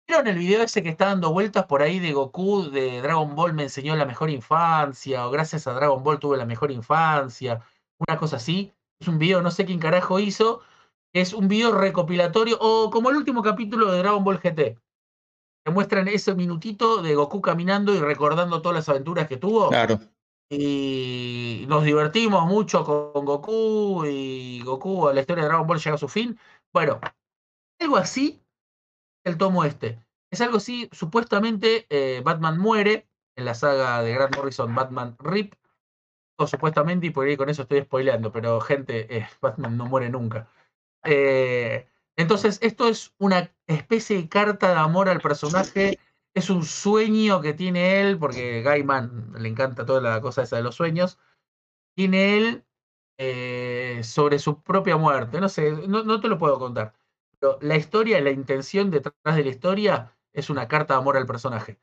¿Vieron el video ese que está dando vueltas por ahí de Goku, de Dragon Ball me enseñó la mejor infancia, o gracias a Dragon Ball tuve la mejor infancia? Una cosa así. Es un video, no sé quién carajo hizo. Es un video recopilatorio, o como el último capítulo de Dragon Ball GT. Que muestran ese minutito de Goku caminando y recordando todas las aventuras que tuvo. Claro y nos divertimos mucho con Goku y Goku, la historia de Dragon Ball llega a su fin. Bueno, algo así, el tomo este. Es algo así, supuestamente eh, Batman muere en la saga de Grant Morrison, Batman Rip, supuestamente, y por ahí con eso estoy spoileando, pero gente, eh, *laughs* Batman no muere nunca. Eh, entonces, esto es una especie de carta de amor al personaje es un sueño que tiene él, porque Gaiman le encanta toda la cosa esa de los sueños, tiene él eh, sobre su propia muerte. No sé, no, te lo puedo contar. Pero la historia, la intención detrás de la historia es una carta de amor al personaje.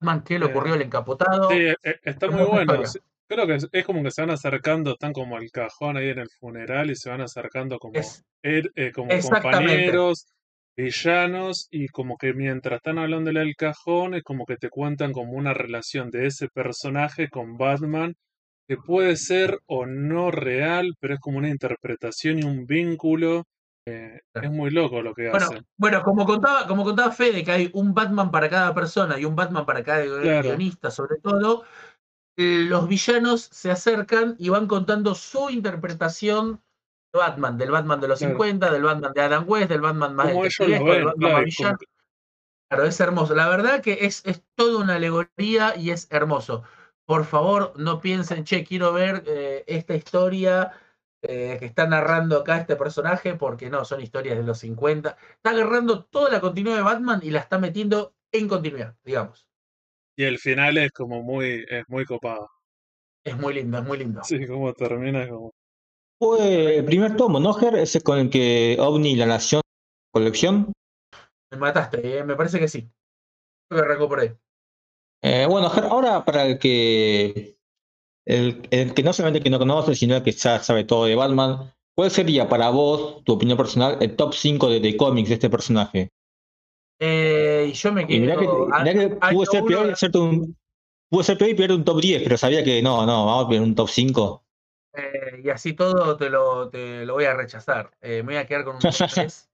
Man, ¿qué le ocurrió el encapotado? Sí, e, e, está muy bueno. Creo que es, como que se van acercando, están como el cajón ahí en el funeral y se van acercando como, er, eh, como compañeros villanos y como que mientras están hablando del cajón es como que te cuentan como una relación de ese personaje con Batman que puede ser o no real, pero es como una interpretación y un vínculo Eh, es muy loco lo que bueno, hace. Bueno, como contaba, como contaba Fede, que hay un Batman para cada persona y un Batman para cada guionista, sobre todo, los villanos se acercan y van contando su interpretación de Batman, del Batman de los 50, del Batman de Adam West, del Batman más del Batman villano. Claro, es hermoso. La verdad que es, es toda una alegoría y es hermoso. Por favor, no piensen, che, quiero ver eh, esta historia eh, que está narrando acá este personaje, porque no, son historias de los 50. Está agarrando toda la continuidad de Batman y la está metiendo en continuidad, digamos. Y el final es como muy, es muy copado. Es muy lindo, es muy lindo. Sí, como termina como. Fue el primer tomo, ¿no, Ger? Ese con el que OVNI la Nación colección. Me mataste, eh, me parece que sí. Lo recuperé. Eh, bueno, ahora para el que el, que no solamente que no conoce, sino el que ya sabe todo de Batman, ¿cuál sería para vos, tu opinión personal, el top 5 de, cómics de este personaje? Eh, yo me quedo... mirá que, pudo ser peor y un, pudo ser peor y perder un top 10, pero sabía que no, no, vamos a poner un top 5. y así todo te lo, te lo voy a rechazar. me voy a quedar con un top *laughs* 3.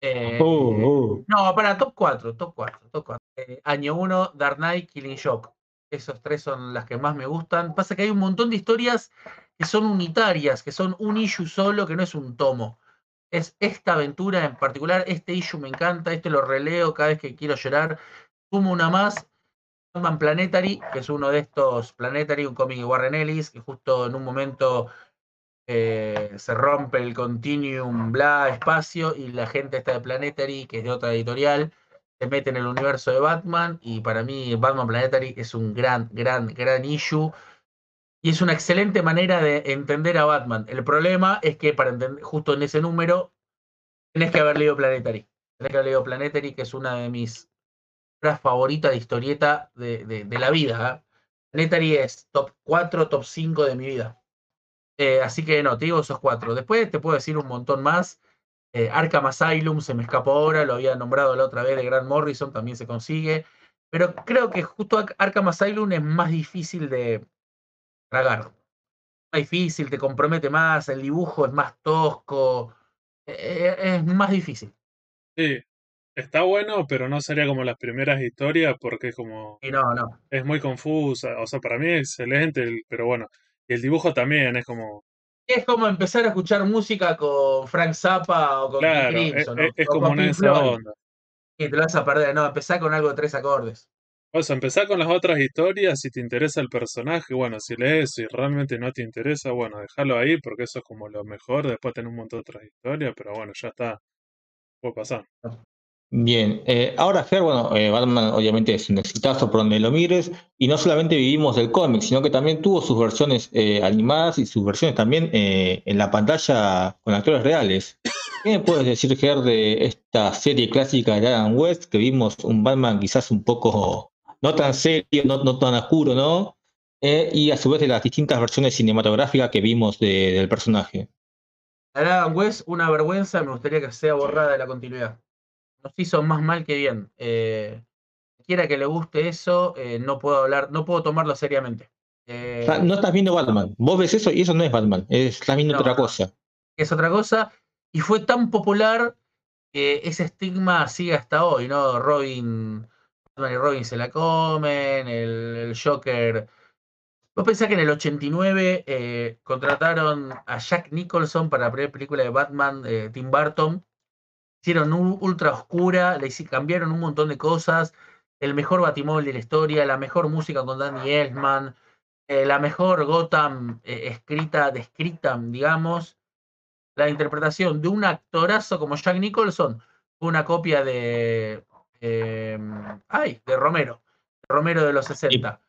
Eh, uh, uh. No, para top 4, top 4, top 4. Eh, año 1, Dark Knight, Killing Shock. Esos tres son las que más me gustan. Pasa que hay un montón de historias que son unitarias, que son un issue solo, que no es un tomo. Es esta aventura en particular, este issue me encanta, este lo releo cada vez que quiero llorar. Sumo una más, Batman Planetary, que es uno de estos Planetary, un cómic de Warren Ellis, que justo en un momento eh, se rompe el continuum, bla, espacio, y la gente está de Planetary, que es de otra editorial, se mete en el universo de Batman, y para mí Batman Planetary es un gran, gran, gran issue. Y es una excelente manera de entender a Batman. El problema es que para entender, justo en ese número, tenés que haber leído Planetary. Tenés que haber leído Planetary, que es una de mis favoritas de historieta de, de, la vida. ¿eh? Planetary es top 4, top 5 de mi vida. Eh, así que no, te digo esos cuatro. Después te puedo decir un montón más. Eh, Arkham Asylum se me escapó ahora, lo había nombrado la otra vez de Grant Morrison, también se consigue. Pero creo que justo Arkham Asylum es más difícil de tragar. Difícil, te compromete más, el dibujo es más tosco, eh, es más difícil. Sí, está bueno, pero no sería como las primeras historias porque es como... Y no, no. Es muy confusa, o sea, para mí es excelente, pero bueno, y el dibujo también es como. Es como empezar a escuchar música con Frank Zappa o con claro, Crimson, es, como una esa onda. Y te lo vas a perder. No, empezar con algo de tres acordes. O sea, empezar con las otras historias, si te interesa el personaje, bueno, si lees, si realmente no te interesa, bueno, déjalo ahí, porque eso es como lo mejor, después tener un montón de otras historias, pero bueno, ya está, puede pasar. Bien, eh, ahora Fer, bueno, eh, Batman obviamente es un exitazo por donde lo mires, y no solamente vivimos del cómic, sino que también tuvo sus versiones eh, animadas y sus versiones también en la pantalla con actores reales. ¿Qué me puedes decir, Ger, de esta serie clásica de Adam West, que vimos un Batman quizás un poco, no tan serio, no, tan oscuro, ¿no? y a su vez de las distintas versiones cinematográficas que vimos del personaje. Adam West, una vergüenza, me gustaría que sea borrada de la continuidad nos hizo más mal que bien. Eh, quiera que le guste eso, eh, no puedo hablar, no puedo tomarlo seriamente. Eh, no estás viendo Batman. Vos ves eso y eso no es Batman. Estás viendo otra cosa. Es otra cosa. Y fue tan popular que ese estigma sigue hasta hoy, ¿no? Robin, Batman y Robin se la comen, el, Joker. Vos pensás que en el 89 contrataron a Jack Nicholson para la primera película de Batman, Tim Burton, hicieron ultra oscura, le cambiaron un montón de cosas, el mejor batimóvil de la historia, la mejor música con Danny Elfman, eh, la mejor Gotham eh, escrita, descrita, digamos, la interpretación de un actorazo como Jack Nicholson, una copia de, em, ay, de Romero, Romero de los 60.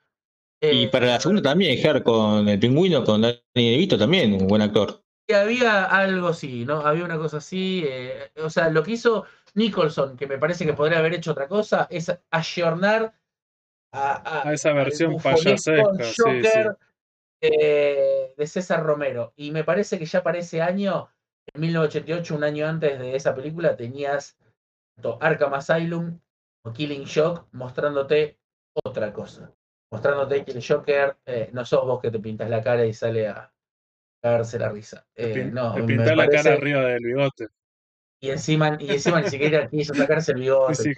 Y, para la segunda también, Ger, con el pingüino, con Danny DeVito también, un buen actor había algo así, ¿no? Había una cosa así. Eh, o sea, lo que hizo Nicholson, que me parece que podría haber hecho otra cosa, es ayornar a, a, esa versión payasesca sí, eh, de César Romero. Y me parece que ya para ese año, en 1988, un año antes de esa película, tenías Arkham Asylum o Killing Shock mostrándote otra cosa. Mostrándote que el Joker eh, no sos vos que te pintas la cara y sale a, cagarse la risa. Eh, no, pintar la cara arriba del bigote. Y encima, y encima ni siquiera *laughs* quiso sacarse el bigote.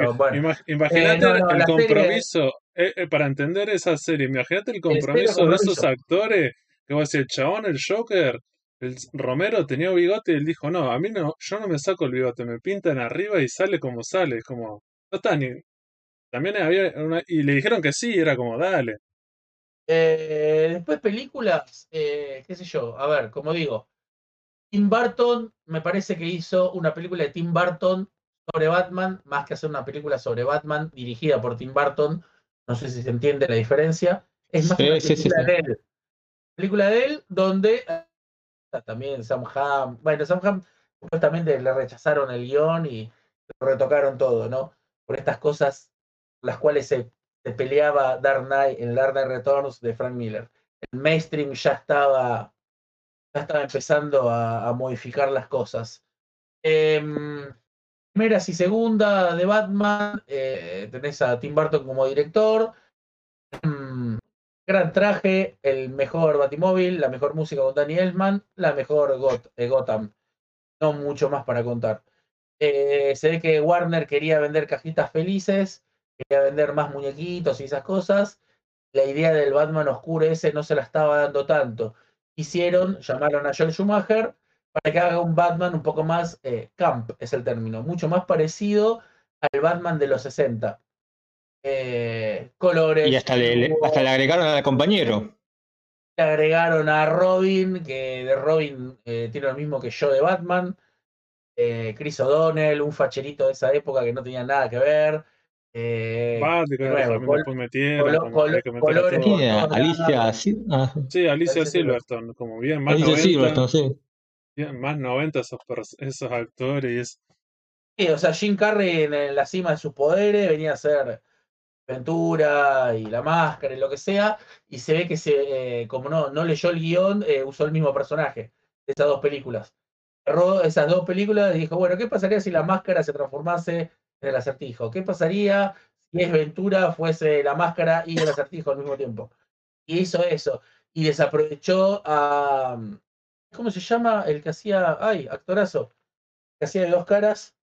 imagínate el compromiso, para entender esa serie, imagínate el compromiso de esos actores, que va a decir, chabón, el Joker, el Romero tenía bigote y él dijo, no, a mí no, yo no me saco el bigote, me pintan arriba y sale como sale, es como, no está ni... También había una, y le dijeron que sí, era como, dale. Eh, después películas, eh, qué sé yo, a ver, como digo, Tim Burton me parece que hizo una película de Tim Burton sobre Batman, más que hacer una película sobre Batman dirigida por Tim Burton, no sé si se entiende la diferencia, es más una película de él. Película de él donde también Sam Ham, bueno, Sam Ham supuestamente le rechazaron el guion y retocaron todo, ¿no? Por estas cosas las cuales se, peleaba Dark Knight en Dark Knight Returns de Frank Miller. El mainstream ya estaba, ya estaba empezando a, modificar las cosas. Eh, primeras y segunda de Batman, eh, tenés a Tim Burton como director. Mm, Gran traje, el mejor Batimóvil, la mejor música con Danny Elfman, la mejor eh, Gotham. No mucho más para contar. Eh, se ve que Warner quería vender cajitas felices, quería vender más muñequitos y esas cosas. La idea del Batman oscuro ese no se la estaba dando tanto. Hicieron, llamaron a Joel Schumacher para que haga un Batman un poco más eh, camp, es el término, mucho más parecido al Batman de los 60. Eh, colores. Y hasta le, hasta le agregaron al compañero. Le agregaron a Robin, que de Robin eh, tiene lo mismo que yo de Batman. Eh, Chris O'Donnell, un facherito de esa época que no tenía nada que ver. Eh, Alicia, sí, Alicia Silverstone, como bien más Alicia 90, Silverstone, sí. más 90 esos, esos actores. Sí, o sea, Jim Carrey en, la cima de sus poderes venía a ser Ventura y la máscara y lo que sea, y se ve que se, eh, como no, no leyó el guion, eh, usó el mismo personaje de esas dos películas. Cerró esas dos películas y dijo, bueno, ¿qué pasaría si la máscara se transformase en el acertijo? ¿Qué pasaría si es Ventura fuese la máscara y el acertijo al mismo tiempo? Y hizo eso. Y desaprovechó a... ¿Cómo se llama? El que hacía... ¡Ay, actorazo! Que hacía de dos caras.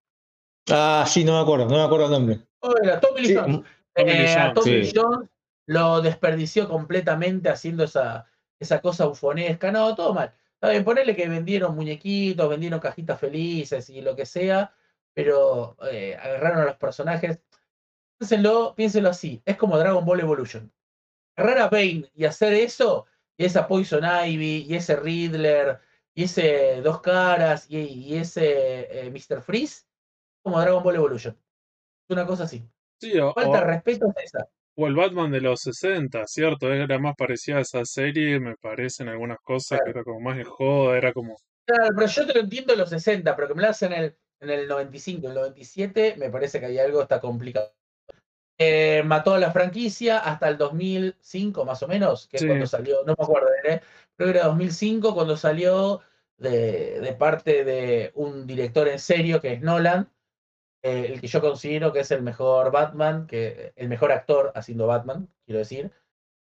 Ah, sí, no me acuerdo, no me acuerdo el nombre. Oh, era Tommy Lee eh, a Tommy Jones lo desperdició completamente haciendo esa, esa cosa ufonesca. No, todo mal. Está bien, ponerle que vendieron muñequitos, vendieron cajitas felices y lo que sea, pero eh, agarraron a los personajes. Piénsenlo, piénsenlo así, es como Dragon Ball Evolution. Agarrar a Bane y hacer eso, y esa Poison Ivy, y ese Riddler, y ese Dos Caras, y, ese eh, Mr. Freeze, como Dragon Ball Evolution. Es una cosa así. Falta respeto esa. O el Batman de los 60, ¿cierto? Era más parecida a esa serie, me parecen algunas cosas que era como más de joda, era como. Claro, pero yo te lo entiendo en los 60, pero que me lo hacen en el, en el 95, en el 97, me parece que hay algo está complicado. Eh, mató a la franquicia hasta el 2005, más o menos, que es cuando salió, no me acuerdo, ¿eh? creo que era 2005 cuando salió de, de parte de un director en serio que es Nolan, eh, el que yo considero que es el mejor Batman, que el mejor actor haciendo Batman, quiero decir,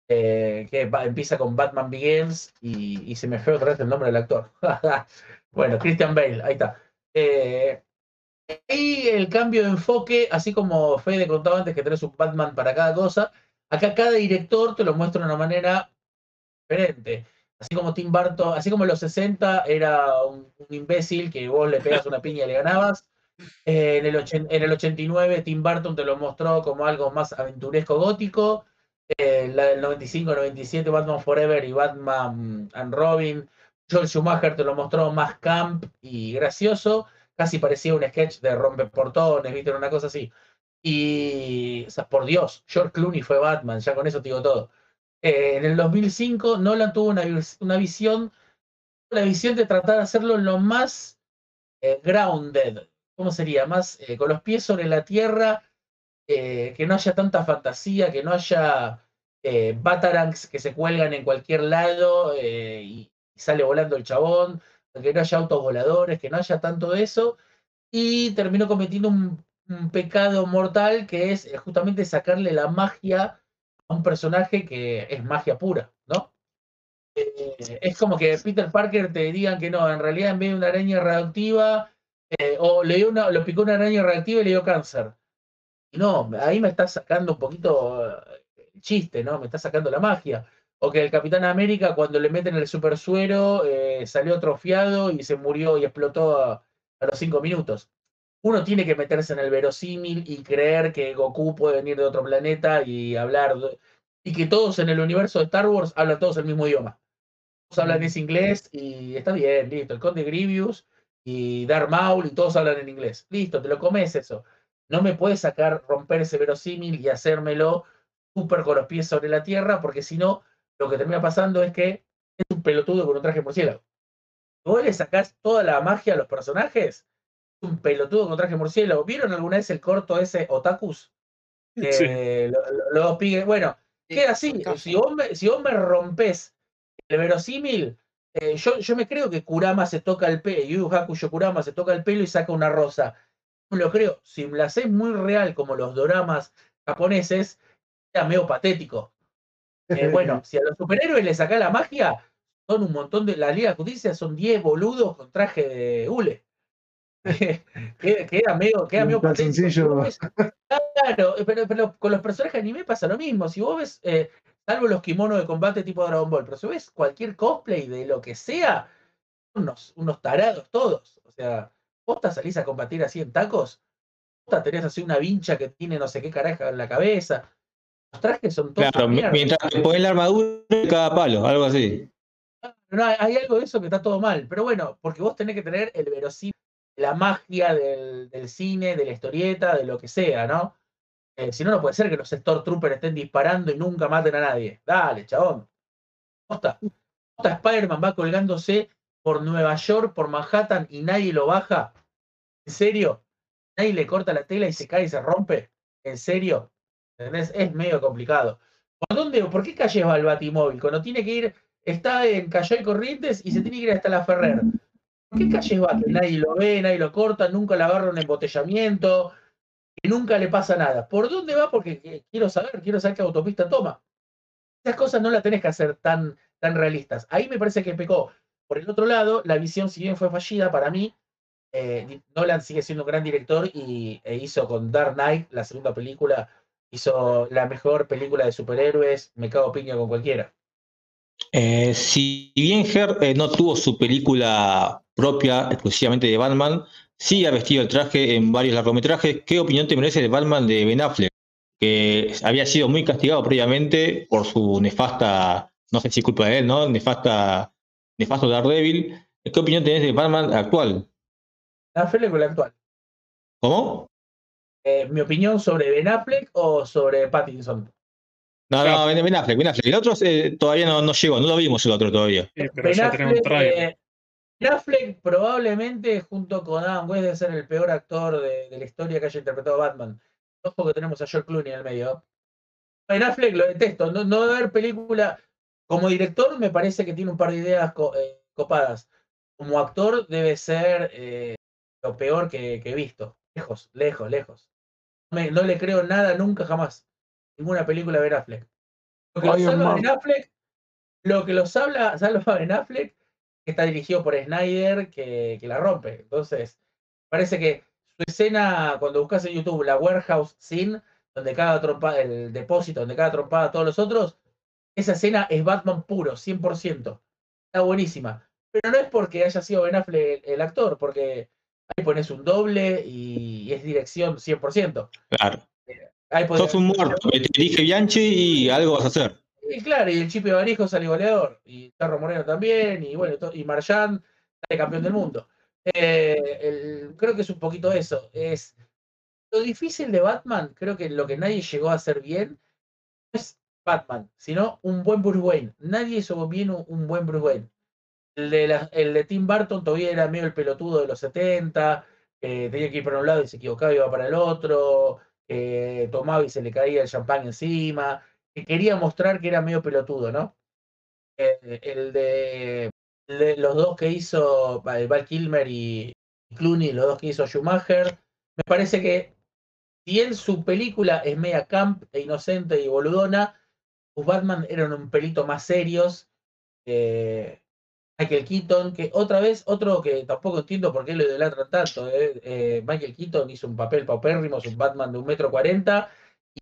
eh, que empieza con Batman Begins y, se me fue otra vez el nombre del actor. *laughs* bueno, Christian Bale, ahí está. Eh, y el cambio de enfoque, así como Fede contaba antes que tenés un Batman para cada cosa, acá cada director te lo muestra de una manera diferente. Así como Tim Burton, así como en los 60 era un, un imbécil que vos le pegas una piña y le ganabas, en, el en el 89 Tim Burton te lo mostró como algo más aventuresco gótico. Eh, la del 95-97 Batman Forever y Batman and Robin. Joel Schumacher te lo mostró más camp y gracioso. Casi parecía un sketch de rompeportones, ¿viste? Una cosa así. Y, o sea, por Dios, George Clooney fue Batman, ya con eso te digo todo. Eh, en el 2005 Nolan tuvo una, una visión, la visión de tratar de hacerlo lo más eh, grounded, ¿cómo sería? Más eh, con los pies sobre la tierra, eh, que no haya tanta fantasía, que no haya eh, batarangs que se cuelgan en cualquier lado y, sale volando el chabón, que no haya autos voladores, que no haya tanto de eso, y terminó cometiendo un, pecado mortal que es justamente sacarle la magia a un personaje que es magia pura, ¿no? es como que Peter Parker te digan que no, en realidad en vez de una araña radioactiva Eh, o le dio una, lo picó una araña reactiva y le dio cáncer. Y no, ahí me está sacando un poquito el chiste, ¿no? Me está sacando la magia. O que el Capitán América, cuando le meten el super suero, eh, salió atrofiado y se murió y explotó a, los cinco minutos. Uno tiene que meterse en el verosímil y creer que Goku puede venir de otro planeta y hablar. y que todos en el universo de Star Wars hablan todos el mismo idioma. Todos hablan ese inglés y está bien, listo. El Conde Grievous y Darth Maul y todos hablan en inglés. Listo, te lo comes eso. No me puedes sacar, romper ese verosímil y hacérmelo súper con los pies sobre la tierra, porque si no, lo que termina pasando es que es un pelotudo con un traje murciélago. Vos le sacás toda la magia a los personajes, es un pelotudo con traje murciélago. ¿Vieron alguna vez el corto ese Otakus? Que los pigues. Bueno, queda así. Si vos, me, si vos me rompes el verosímil, eh, yo, yo me creo que Kurama se toca el pelo, Yu Hakusho Kurama se toca el pelo y saca una rosa. No lo creo. Si la haces muy real como los doramas japoneses, era medio patético. *laughs* Eh, bueno, si a los superhéroes les saca la magia, son un montón de. La Liga de Justicia son 10 boludos con traje de hule. *laughs* queda, medio, queda medio sencillo. claro, pero, con los personajes anime pasa lo mismo. Si vos ves, eh, salvo los kimonos de combate tipo Dragon Ball, pero si ves cualquier cosplay de lo que sea, unos, unos tarados todos. O sea, te salís a combatir así en tacos, te tenés así una vincha que tiene no sé qué caraja en la cabeza. Los trajes son todos. Claro, mientras te pones la armadura de cada palo, algo así. No, hay algo de eso que está todo mal. Pero bueno, porque vos tenés que tener el verosímil, la magia del, cine, de la historieta, de lo que sea, ¿no? Eh, si no, no puede ser que los Stormtroopers estén disparando y nunca maten a nadie. Dale, chabón. Posta. Posta Spider-Man va colgándose por Nueva York, por Manhattan y nadie lo baja. ¿En serio? ¿Nadie le corta la tela y se cae y se rompe? ¿En serio? Es medio complicado. ¿Por dónde, por qué calles va el Batimóvil? Cuando tiene que ir, está en Calle Corrientes y se tiene que ir hasta la Ferrer. ¿Por qué calles va? Que nadie lo ve, nadie lo corta, nunca le agarra un embotellamiento, que nunca le pasa nada. ¿Por dónde va? Porque quiero saber, quiero saber qué autopista toma. Esas cosas no las tenés que hacer tan, tan realistas. Ahí me parece que pecó. Por el otro lado, la visión, si bien fue fallida, para mí, eh, Nolan sigue siendo un gran director y e hizo con Dark Knight, la segunda película, hizo la mejor película de superhéroes, me cago piña con cualquiera. Eh, si bien Her eh, no tuvo su película propia exclusivamente de Batman, sí ha vestido el traje en varios largometrajes. ¿Qué opinión te merece de Batman de Ben Affleck? Que había sido muy castigado previamente por su nefasta, no sé si culpa de él, ¿no? Nefasta, nefasto Daredevil. ¿Qué opinión tenés de Batman actual? Affleck o el actual. ¿Cómo? Eh, mi opinión sobre Ben Affleck o sobre Pattinson. No, no, Ben, Affleck, Ben Affleck. El otro eh, todavía no, no, llegó, no lo vimos el otro todavía. ben, Affleck, eh, ben, Affleck, probablemente junto con Adam West debe ser el peor actor de, la historia que haya interpretado a Batman. Ojo que tenemos a George Clooney en el medio. Ben Affleck lo detesto. No, no ver película. Como director me parece que tiene un par de ideas copadas. Como actor debe ser lo peor que he visto. Lejos, lejos, lejos no le creo nada nunca jamás. Ninguna película de Ben Affleck. Lo que, lo salva ben Affleck, lo que los habla, salva Ben Affleck, está dirigido por Snyder, que, que la rompe. Entonces, parece que su escena, cuando buscas en YouTube la warehouse scene, donde cada trompada, el depósito, donde cada trompada todos los otros, esa escena es Batman puro, 100%. Está buenísima. Pero no es porque haya sido Ben Affleck el actor, porque ahí pones un doble y es dirección 100%. Claro. Eh, ahí Sos un muerto, te dije Bianchi y algo vas a hacer. Y claro, y el Chipe Barijo sale goleador, y Carro Moreno también, y bueno, y Marchand sale campeón del mundo. Eh, creo que es un poquito eso. Es lo difícil de Batman, creo que lo que nadie llegó a hacer bien no es Batman, sino un buen Bruce Wayne. Nadie hizo bien un buen Bruce Wayne. El de, el de Tim Burton todavía era medio el pelotudo de los 70, tenía que ir para un lado y se equivocaba y iba para el otro, tomaba y se le caía el champán encima, que quería mostrar que era medio pelotudo, ¿no? Eh, el, de, los dos que hizo Val Kilmer y Clooney, los dos que hizo Schumacher, me parece que si en su película es media camp e inocente y boludona, los Batman eran un pelito más serios. Eh, Michael Keaton, que otra vez, otro que tampoco entiendo por qué lo idolatran tanto. ¿eh? Eh, Michael Keaton hizo un papel paupérrimo, es un Batman de un metro cuarenta,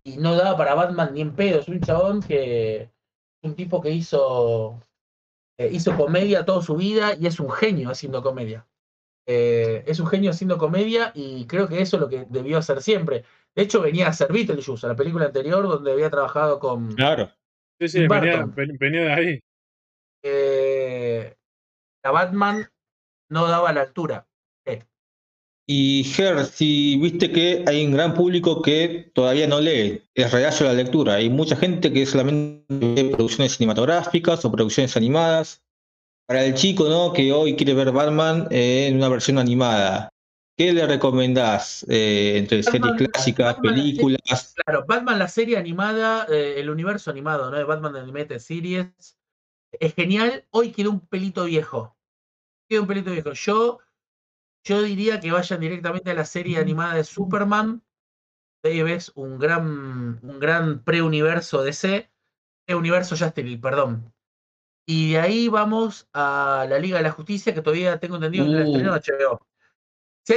y no daba para Batman ni en pedo. Es un chabón que. Un tipo que hizo. Eh, hizo comedia toda su vida y es un genio haciendo comedia. es un genio haciendo comedia y creo que eso es lo que debió hacer siempre. De hecho, venía a hacer Beetlejuice, la película anterior, donde había trabajado con. Claro. Sí, sí, venía, venía, de ahí. Eh, la Batman no daba la altura. Y Ger, si viste que hay un gran público que todavía no lee, es reacio la lectura. Hay mucha gente que solamente ve producciones cinematográficas o producciones animadas. Para el chico, ¿no? Que hoy quiere ver Batman en una versión animada. ¿Qué le recomendás eh, entre series clásicas, películas? claro, Batman, la serie animada, eh, el universo animado, ¿no? De Batman Animated Series. Es genial. Hoy quedó un pelito viejo queda un pelito viejo. Yo, yo diría que vayan directamente a la serie animada de Superman. Ahí ves un gran, un gran pre-universo DC. Pre-universo Justice perdón. Y de ahí vamos a la Liga de la Justicia, que todavía tengo entendido que la estrenó HBO.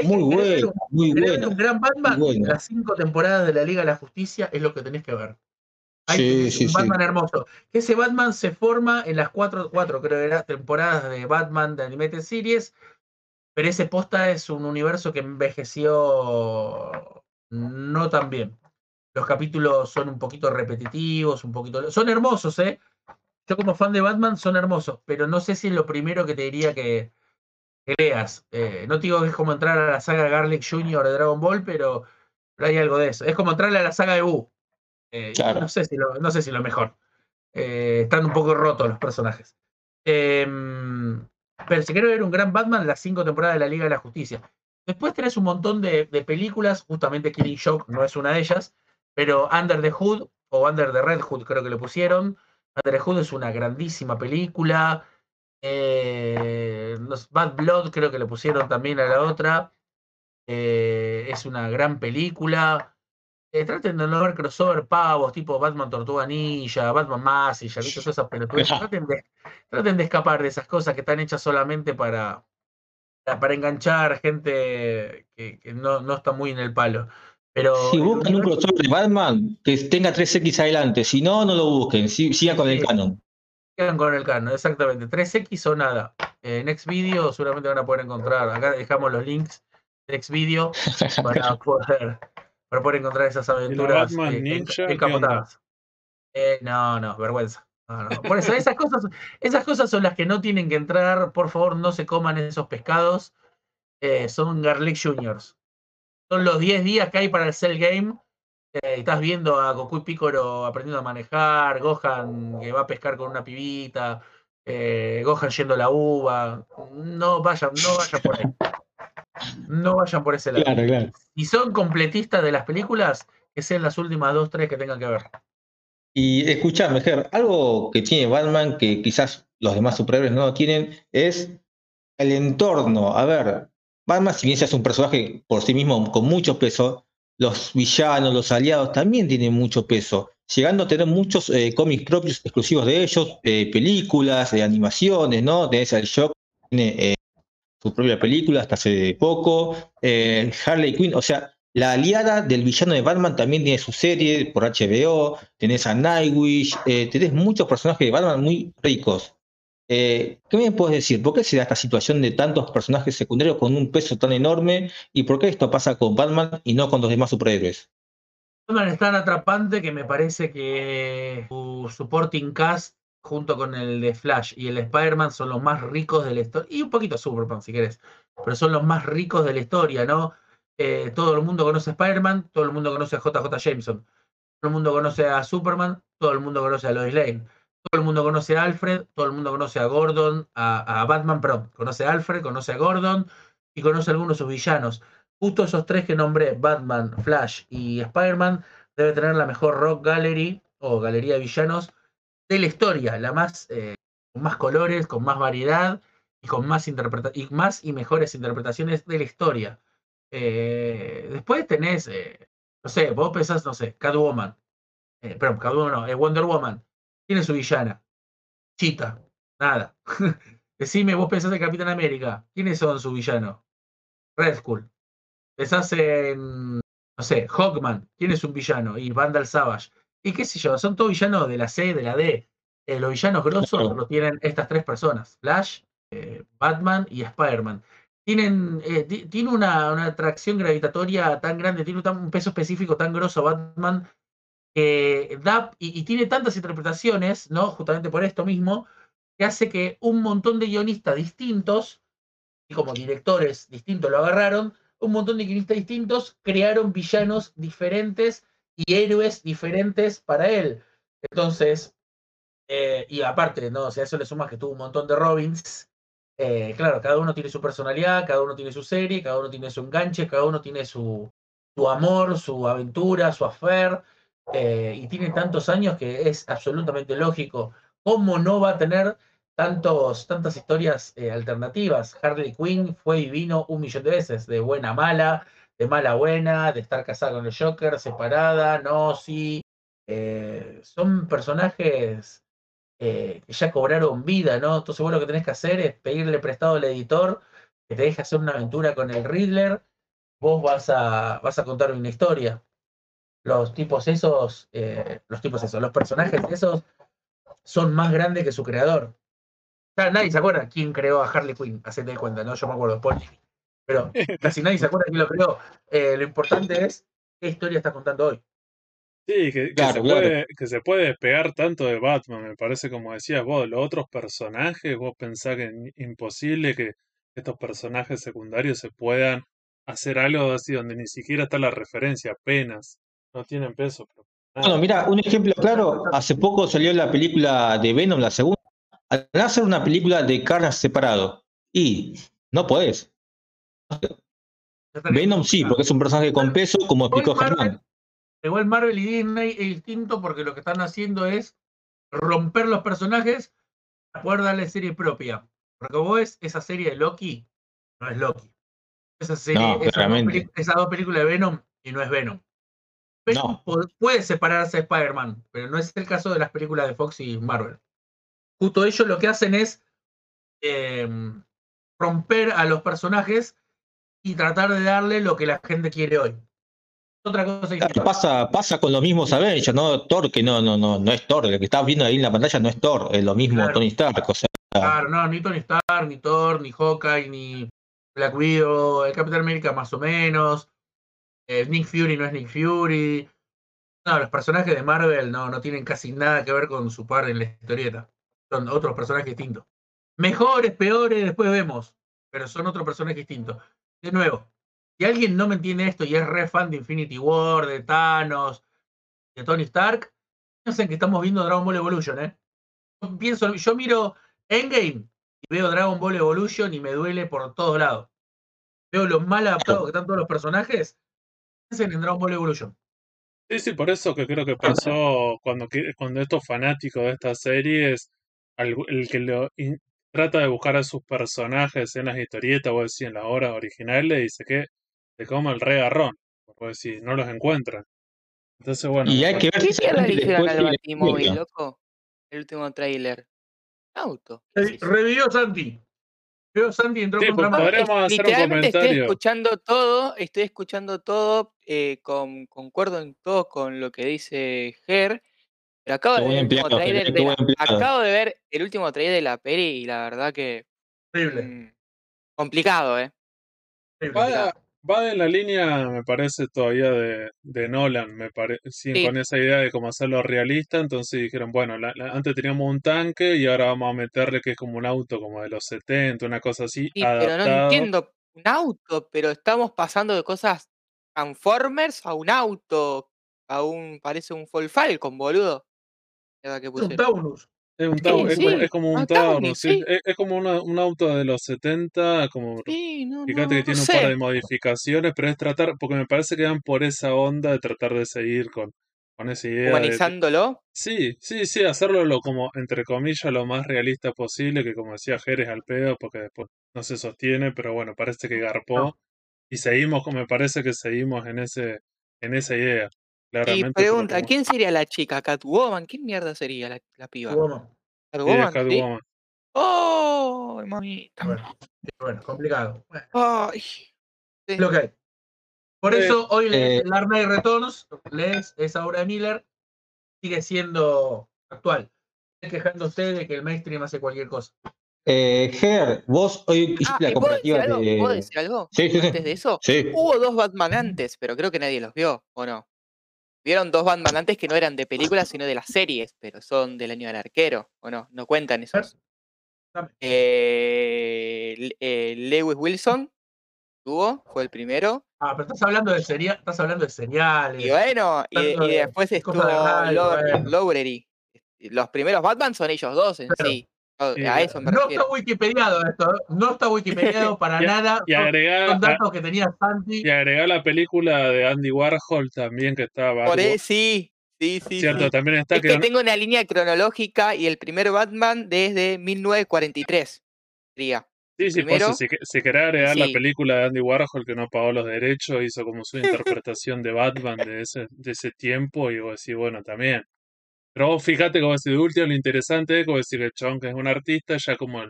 muy bueno, muy bueno. Un gran Batman, las cinco temporadas de la Liga de la Justicia es lo que tenés que ver. Hay un Batman hermoso. Ese Batman se forma en las cuatro, cuatro creo que era, temporadas de Batman de Animated Series, pero ese posta es un universo que envejeció no tan bien. Los capítulos son un poquito repetitivos, un poquito... Son hermosos, ¿eh? Yo como fan de Batman son hermosos, pero no sé si es lo primero que te diría que, leas. Eh, no digo que es como entrar a la saga Garlic Jr. de Dragon Ball, pero, hay algo de eso. Es como entrarle a la saga de Buu. Eh, no, sé si lo, no sé si lo mejor. Eh, están un poco rotos los personajes. Em, pero si quiero ver un gran Batman, las cinco temporadas de la Liga de la Justicia. Después tenés un montón de, películas, justamente Killing Shock no es una de ellas, pero Under the Hood o Under the Red Hood creo que le pusieron. Under the Hood es una grandísima película. Eh, Bad Blood creo que le pusieron también a la otra. es una gran película. Eh, traten de no ver crossover pavos, tipo Batman Tortuga Ninja, Batman ya visto esas pelotudas. *laughs* Traten de, traten de escapar de esas cosas que están hechas solamente para, para enganchar gente que, no, no, está muy en el palo. Pero si buscan un crossover de Batman que tenga 3X adelante, si no, no lo busquen, sigan con el canon. Sigan con el canon, exactamente. 3X o nada. En Next Video seguramente van a poder encontrar. Acá dejamos los links de Next Video *laughs* para poder para poder encontrar esas aventuras encapotadas. Eh, no, no, vergüenza. Por eso, esas cosas, esas cosas son las que no tienen que entrar. Por favor, no se coman esos pescados. Eh, son Garlic Juniors. Son los 10 días que hay para el Cell Game. Eh, estás viendo a Goku y Piccolo aprendiendo a manejar, Gohan que va a pescar con una pibita, Gohan yendo a la uva. No vayan, no vayan por ahí. No vayan por ese lado. Claro, claro. Y son completistas de las películas, que sean las últimas dos, tres que tengan que ver. Y escuchame, Ger, algo que tiene Batman que quizás los demás superhéroes no tienen es el entorno. A ver, Batman, si bien es un personaje por sí mismo con mucho peso, los villanos, los aliados también tienen mucho peso, llegando a tener muchos eh, cómics propios exclusivos de ellos, eh, películas, de animaciones, ¿no? Tenés el Shock, tiene su propia película hasta hace poco. Eh, Harley Quinn, o sea, la aliada del villano de Batman también tiene su serie por HBO. Tenés a Nightwish, eh, tenés muchos personajes de Batman muy ricos. Eh, ¿Qué me puedes decir? ¿Por qué se da esta situación de tantos personajes secundarios con un peso tan enorme? ¿Y por qué esto pasa con Batman y no con los demás superhéroes? Batman es tan atrapante que me parece que su supporting cast junto con el de Flash y el Spider-Man son los más ricos de la historia, y un poquito Superman si querés, pero son los más ricos de la historia, ¿no? Eh, todo el mundo conoce a Spider-Man, todo el mundo conoce a JJ Jameson, todo el mundo conoce a Superman, todo el mundo conoce a Lois Lane, todo el mundo conoce a Alfred, todo el mundo conoce a Gordon, a, Batman, perdón, conoce a Alfred, conoce a Gordon y conoce a algunos de sus villanos. Justo esos tres que nombré, Batman, Flash y Spider-Man, debe tener la mejor rock gallery o galería de villanos de la historia, la más, eh, con más colores, con más variedad y con más, y más y mejores interpretaciones de la historia. Eh, después tenés, eh, no sé, vos pensás, no sé, Catwoman, perdón, Catwoman no, Wonder Woman, tiene su villana, Chita, nada. *laughs* Decime, vos pensás en Capitán América. ¿Quiénes son sus villanos? Red Skull. Pensás en, no sé, Hawkman. ¿Quién es un villano? Y Vandal Savage. Y qué sé yo, son todos villanos de la C, de la D. Eh, los villanos grosos los tienen estas tres personas. Flash, eh, Batman y Spider-Man. Tienen, eh, tiene una, atracción gravitatoria tan grande, tiene un, peso específico tan grosso Batman, que da, y, tiene tantas interpretaciones, ¿no? Justamente por esto mismo, que hace que un montón de guionistas distintos, y como directores distintos lo agarraron, un montón de guionistas distintos crearon villanos diferentes y héroes diferentes para él. Entonces, eh, y aparte, ¿no? O sea, eso le suma que tuvo un montón de Robins, eh, claro, cada uno tiene su personalidad, cada uno tiene su serie, cada uno tiene su enganche, cada uno tiene su, su amor, su aventura, su affair, eh, y tiene tantos años que es absolutamente lógico. ¿Cómo no va a tener tantos, tantas historias alternativas? Harley Quinn fue y vino un millón de veces, de buena a mala, de mala buena, de estar casada con el Joker, separada, no, sí. son personajes eh, que ya cobraron vida, ¿no? Entonces vos lo que tenés que hacer es pedirle prestado al editor que te deje hacer una aventura con el Riddler, vos vas a, vas a contar una historia. Los tipos esos, eh, los tipos esos, los personajes esos son más grandes que su creador. nadie se acuerda quién creó a Harley Quinn, hacete de cuenta, ¿no? Yo me acuerdo, Paul. Pero *laughs* casi nadie se acuerda quién lo creó. Eh, lo importante es qué historia estás contando hoy. Sí, que, se puede, que se puede despegar tanto de Batman, me parece como decías vos, los otros personajes, vos pensás que es imposible que estos personajes secundarios se puedan hacer algo así donde ni siquiera está la referencia, apenas, no tienen peso. Bueno, mira, un ejemplo claro, hace poco salió la película de Venom, la segunda, al hacer una película de caras separado, y no podés. Venom sí, porque es un personaje con peso, como explicó Germán. Igual Marvel y Disney es distinto porque lo que están haciendo es romper los personajes para poder darle serie propia. Porque vos ves esa serie de Loki, no es Loki. Esa serie, esas, dos películas de Venom y no es Venom. Venom puede separarse de Spider-Man, pero no es el caso de las películas de Fox y Marvel. Justo ellos lo que hacen es em, romper a los personajes y tratar de darle lo que la gente quiere hoy otra cosa Pasa, pasa con los mismos Avengers, ¿no? Thor, que no, no, no, no es Thor, lo que estás viendo ahí en la pantalla no es Thor, es lo mismo Tony Stark, o sea. Claro, no, ni Tony Stark, ni Thor, ni Hawkeye, ni Black Widow, el Capitán América más o menos, eh, Nick Fury no es Nick Fury. No, los personajes de Marvel no, no tienen casi nada que ver con su par en la historieta. Son otros personajes distintos. Mejores, peores, después vemos. Pero son otros personajes distintos. De nuevo, si alguien no me entiende esto y es re fan de Infinity War, de Thanos, de Tony Stark, piensen que estamos viendo Dragon Ball Evolution, ¿eh? Yo, pienso, yo miro Endgame y veo Dragon Ball Evolution y me duele por todos lados. Veo lo mal adaptados que están todos los personajes. Piensen en Dragon Ball Evolution. Sí, sí, por eso que creo que pasó cuando, cuando estos fanáticos de estas series, el que lo trata de buscar a sus personajes en las historietas o así en las obras originales, dice que se come el regarrón, porque si no los encuentran. Entonces, bueno. Y hay que ver ¿Qué le hicieron al Batimóvil, loco? El último tráiler. Auto. Revivió Santi. Revivió Santi entró sí, con pues podríamos hacer un comentario. Estoy escuchando todo, estoy escuchando todo, eh, con, concuerdo en todo con lo que dice Ger. Pero acabo de, ver el último trailer de la, acabo de ver el último trailer de la peli y la verdad que. Horrible. Mm, complicado, ¿eh? Vaya, Va en la línea, me parece, todavía de, de Nolan, me parece, con esa idea de cómo hacerlo realista, entonces dijeron, bueno, antes teníamos un tanque y ahora vamos a meterle que es como un auto como de los 70, una cosa así. Sí, pero no entiendo, un auto, pero estamos pasando de cosas Transformers a un auto, a un, parece un Fall Falcon, boludo. Un Taunus. Es, un es, como un Taunus, es, como un auto de los 70, como fíjate que tiene un par de modificaciones, pero es tratar, porque me parece que van por esa onda de tratar de seguir con, con esa idea. ¿Humanizándolo? sí, sí, sí, hacerlo lo, como, entre comillas, lo más realista posible, que como decía Jerez al pedo, porque después no se sostiene, pero bueno, parece que garpó. Y seguimos, me parece que seguimos en ese, en esa idea. Y pregunta, ¿quién sería la chica? ¿Catwoman? ¿Quién mierda sería la, la piba? Catwoman. ¿Catwoman? ¡Oh, mamita! Bueno, complicado. Ay. Lo que hay. Por eso hoy eh, el Army Returns, lees esa obra de Miller, sigue siendo actual. Quejándose de que el mainstream hace cualquier cosa. Eh, Ger, vos hoy hiciste ah, la comparativa ¿puedo de. ¿Puedo decir algo? Sí, sí, Antes de eso, hubo dos Batman antes, pero creo que nadie los vio, ¿o no? Vieron dos Batman antes que no eran de películas, sino de las series, pero son del año del arquero, ¿o no? No cuentan esos. Eh, eh, Lewis Wilson tuvo, fue el primero. Ah, pero estás hablando de, seria estás hablando de seriales. Y bueno, y, después estuvo Lowry. Los primeros Batman son ellos dos en sí. A eso me no está wikipediado esto, no está wikipediado *laughs* para nada. Y agregar, datos que tenía Santi. Y agregar la película de Andy Warhol también que estaba. Por ahí, sí, sí, sí. Cierto, también está es que, tengo una línea cronológica y el primer Batman desde 1943. Sería. Sí, sí, pues, si, si querés agregar la película de Andy Warhol que no pagó los derechos, hizo como su *laughs* interpretación de Batman de ese, de ese tiempo, y vos decís, bueno, también. Pero fíjate, como decir, de último, lo interesante es como decir que el chabón que es un artista, ya como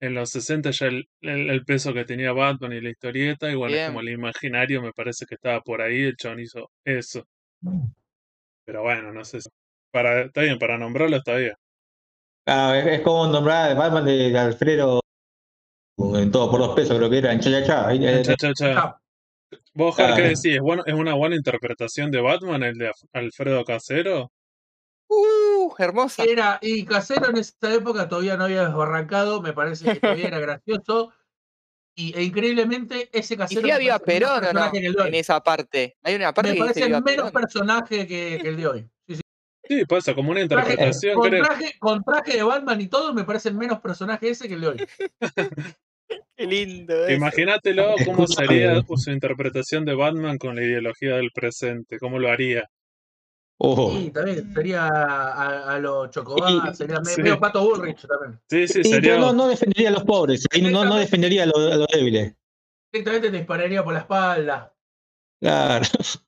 en los 60 ya el, el, peso que tenía Batman y la historieta, igual es como el imaginario me parece que estaba por ahí, el chabón hizo eso. Pero bueno, no sé. Para, está bien, para nombrarlo está bien. Ah, es, como nombrar a Batman de Alfredo en todo por dos pesos, creo que era en cha cha cha. cha, ¿Vos, Jar, qué decís? ¿Es, bueno, ¿Es una buena interpretación de Batman el de Alfredo Casero? Uh, hermosa. Era, y Casero en esa época todavía no había desbarrancado, me parece que todavía era gracioso. Y, e increíblemente ese casero. Y sí había Perón no, en esa parte. Hay una parte me parece menos personaje que, el de hoy. Sí, sí. sí pasa como una interpretación. con, traje, con, traje, de Batman y todo, me parece menos personaje ese que el de hoy. *laughs* Qué lindo. Imagínatelo cómo sería su interpretación de Batman con la ideología del presente, cómo lo haría. Sí, también sería a, a los Chocobás, sería medio Pato Bullrich también. Sí, sí, sería. No, no defendería a los pobres, no, no defendería a los, a los débiles. Directamente te dispararía por la espalda. Claro. *laughs*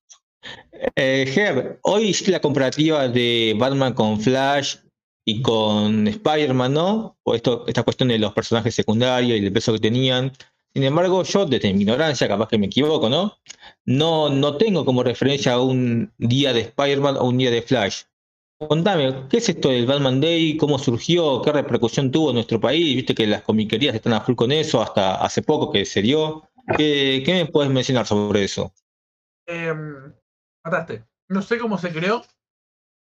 Eh, hoy la comparativa de Batman con Flash y con Spider-Man, ¿no? O esto, esta cuestión de los personajes secundarios y el peso que tenían. Sin embargo, yo desde mi ignorancia, capaz que me equivoco, ¿no? No, no tengo como referencia un día de Spider-Man o un día de Flash. Contame, ¿qué es esto del Batman Day? ¿Cómo surgió? ¿Qué repercusión tuvo en nuestro país? Viste que las comiquerías están a full con eso, hasta hace poco que se dio. ¿Qué, me puedes mencionar sobre eso? Eh, mataste. No sé cómo se creó.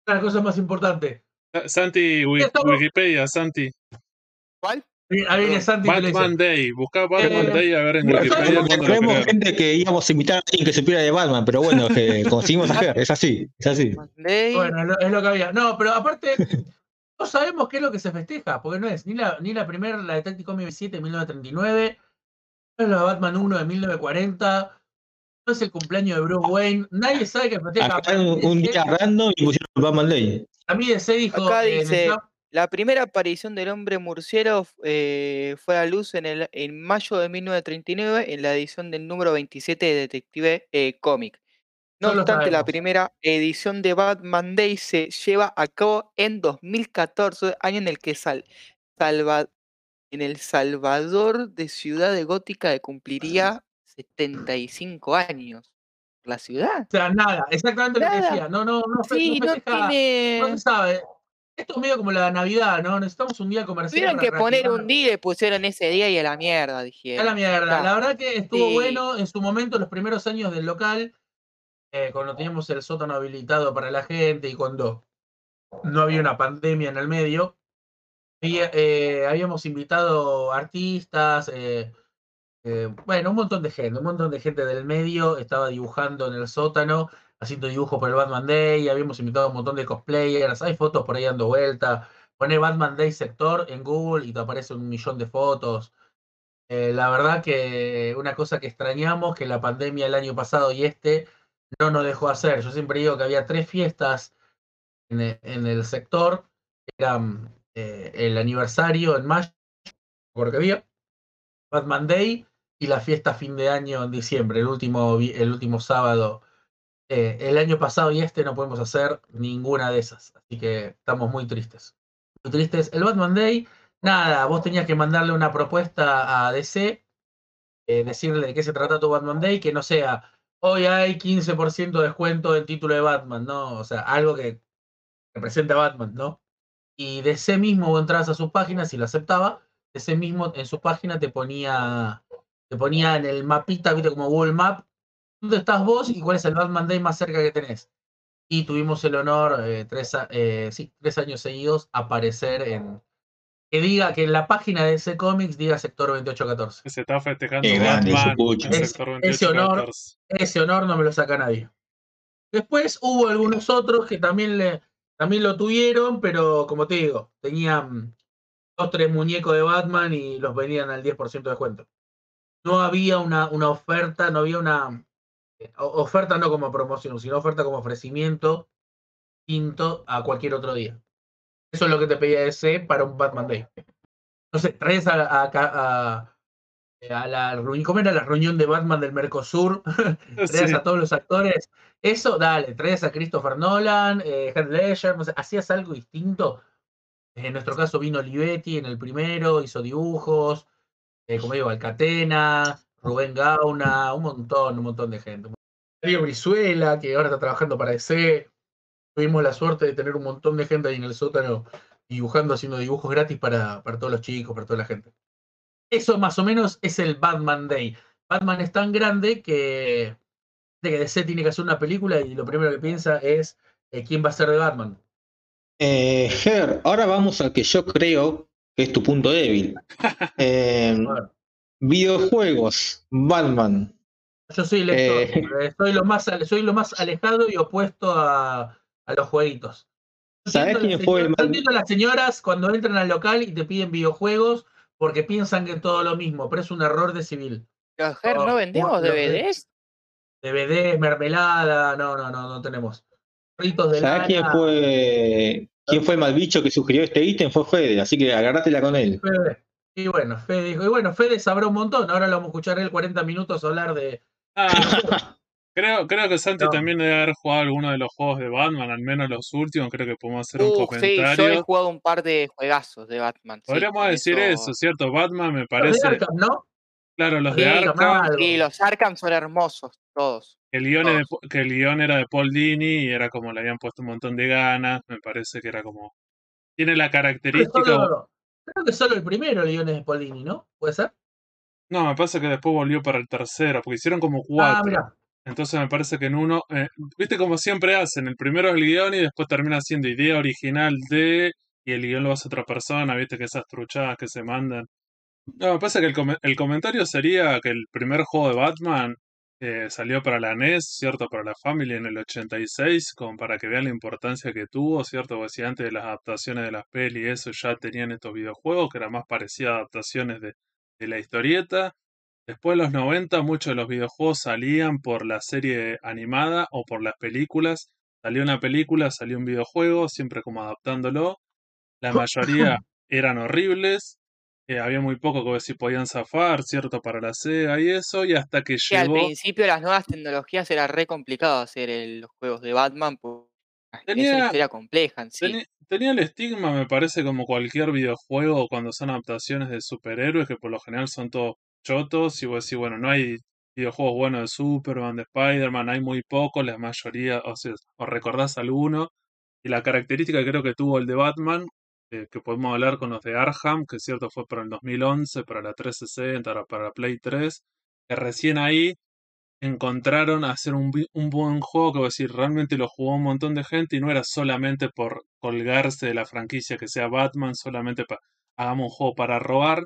La cosa más importante. Santi, Wikipedia, Santi. ¿Cuál? Batman Day, buscá Batman Day a ver en Wikipedia. Tenemos gente que íbamos a invitar a alguien que supiera de Batman, pero bueno, que *laughs* conseguimos hacer, es así, es así. Bueno, es lo que había. No, pero aparte, no sabemos qué es lo que se festeja, porque no es ni la, ni la primera, la Detective Comics 7 de 1939, no es la Batman 1 de 1940, no es el cumpleaños de Bruce Wayne, nadie sabe que festeja. Acá un, un día random y pusieron Batman Day. A mí se dijo. Acá dice. La primera aparición del hombre murciero eh, fue a luz en, el, en mayo de 1939 en la edición del número 27 de Detective eh, Comic. No obstante, la primera edición de Batman Day se lleva a cabo en 2014, año en el que Sal, en El Salvador de Ciudad de Gótica cumpliría 75 años. La ciudad. O sea, nada, exactamente lo que decía. No, no, no, sí, no, tiene... no se sabe. Esto es medio como la Navidad, ¿no? Necesitamos un día comercial. Tuvieron que poner un día y pusieron ese día y a la mierda, dijeron. A la mierda. La verdad que estuvo bueno en su momento, los primeros años del local, eh, cuando teníamos el sótano habilitado para la gente y cuando no había una pandemia en el medio. Eh, habíamos invitado artistas, eh, bueno, un montón de gente, un montón de gente del medio estaba dibujando en el sótano haciendo dibujos para el Batman Day, habíamos invitado a un montón de cosplayers, hay fotos por ahí dando vuelta. Pone Batman Day sector en Google y te aparece un millón de fotos. Eh, la verdad que una cosa que extrañamos, que la pandemia el año pasado y este no nos dejó hacer. Yo siempre digo que había tres fiestas en e, el, sector. Eran eh, el aniversario en mayo, porque había Batman Day y la fiesta fin de año en diciembre, el último, el último sábado eh, el año pasado y este no podemos hacer ninguna de esas. Así que estamos muy tristes. Muy tristes. El Batman Day nada, vos tenías que mandarle una propuesta a DC, eh, decirle de qué se trata tu Batman Day, que no sea, hoy hay 15% de descuento en título de Batman, ¿no? O sea, algo que representa a Batman, ¿no? Y DC mismo vos entrabas a sus páginas y lo aceptaba, DC mismo en su página te ponía, te ponía en el mapita, viste, como Google Map, estás vos y cuál es el Batman Day más cerca que tenés. Y tuvimos el honor, eh, tres, eh, sí, tres años seguidos, aparecer en, que diga que en la página de ese cómics diga sector 2814. Se está festejando ese, honor, ese honor no me lo saca nadie. Después hubo algunos otros que también, le, también lo tuvieron, pero como te digo, tenían dos, tres muñecos de Batman y los venían al 10% de descuento. No había una, una oferta, no había una oferta no como promoción, sino oferta como ofrecimiento distinto a cualquier otro día. Eso es lo que te pedía ese para un Batman Day. Entonces, traes a, a, a, la reunión, ¿cómo era la reunión de Batman del Mercosur? *laughs* *laughs* traes a todos los actores. Eso, dale, traes a Christopher Nolan, eh, Heath Ledger, hacías algo distinto. En nuestro caso vino Olivetti en el primero, hizo dibujos, eh, como digo, Alcatena, Rubén Gauna, un montón, un montón de gente. Mario Brizuela, que ahora está trabajando para DC tuvimos la suerte de tener un montón de gente ahí en el sótano dibujando, haciendo dibujos gratis para, para todos los chicos, para toda la gente. Eso más o menos es el Batman Day. Batman es tan grande que, de que DC tiene que hacer una película y lo primero que piensa es eh, quién va a ser de Batman. Eh, Ger, ahora vamos al que yo creo que es tu punto débil. *laughs* Eh, videojuegos, Batman. Yo soy lector, eh, soy, lo más, soy lo más alejado y opuesto a, a los jueguitos. ¿Sabes quién fue el a las señoras cuando entran al local y te piden videojuegos porque piensan que es todo lo mismo, pero es un error de civil. ¿no, no vendemos DVDs? DVDs, mermelada, no, no, no, no tenemos. ¿Sabes quién fue quién fue el mal bicho que sugirió este ítem? Fue Fede, así que agárratela con él. Fede. Y bueno, Fede dijo, y bueno, Fede sabrá un montón, ahora lo vamos a escuchar él 40 minutos hablar de... Ah, *laughs* Creo, creo que Santi también debe haber jugado alguno de los juegos de Batman, al menos los últimos, creo que podemos hacer un comentario. Sí, yo he jugado un par de juegazos de Batman. Podríamos decir eso... ¿cierto? Batman me parece. Los de Arkham, ¿no? Claro, los de Arkham. Sí, los Arkham son hermosos, todos. El guion, que el guion era de Paul Dini y era como le habían puesto un montón de ganas, me parece que era como... Tiene la característica... creo que solo el primero el guion es de Paul Dini, ¿no? ¿Puede ser? No, me parece que después volvió para el tercero, porque hicieron como ah, cuatro. Ah. Entonces me parece que en uno, eh, viste como siempre hacen, el primero es el guion y después termina siendo idea original de, y el guion lo hace otra persona, viste que esas truchadas que se mandan. No, me parece que el, el comentario sería que el primer juego de Batman eh, salió para la NES, ¿cierto? Para la Family en el 86, como para que vean la importancia que tuvo, ¿cierto? Porque si antes de las adaptaciones de las pelis eso ya tenían estos videojuegos, que era más parecía a adaptaciones de, de la historieta. Después de los 90 muchos de los videojuegos salían por la serie animada o por las películas. Salió una película, salió un videojuego, siempre como adaptándolo. La mayoría *clears throat* eran horribles. Eh, había muy poco que si podían zafar, ¿cierto? Para la Sega y eso. Y hasta que llegó... al principio las nuevas tecnologías era re complicado hacer los juegos de Batman. Tenía, era compleja sí. tenía el estigma, me parece, como cualquier videojuego cuando son adaptaciones de superhéroes, que por lo general son todos chotos y vos decís, bueno, no hay videojuegos buenos de Superman, de Spider-Man, hay muy pocos, la mayoría, o sea, o recordás alguno. Y la característica que creo que tuvo el de Batman, eh, que podemos hablar con los de Arkham, que es cierto fue para el 2011, para la 360, para la Play 3, que recién ahí encontraron hacer un, un buen juego que, decir, realmente lo jugó un montón de gente y no era solamente por colgarse de la franquicia que sea Batman, solamente para hagamos un juego para robar,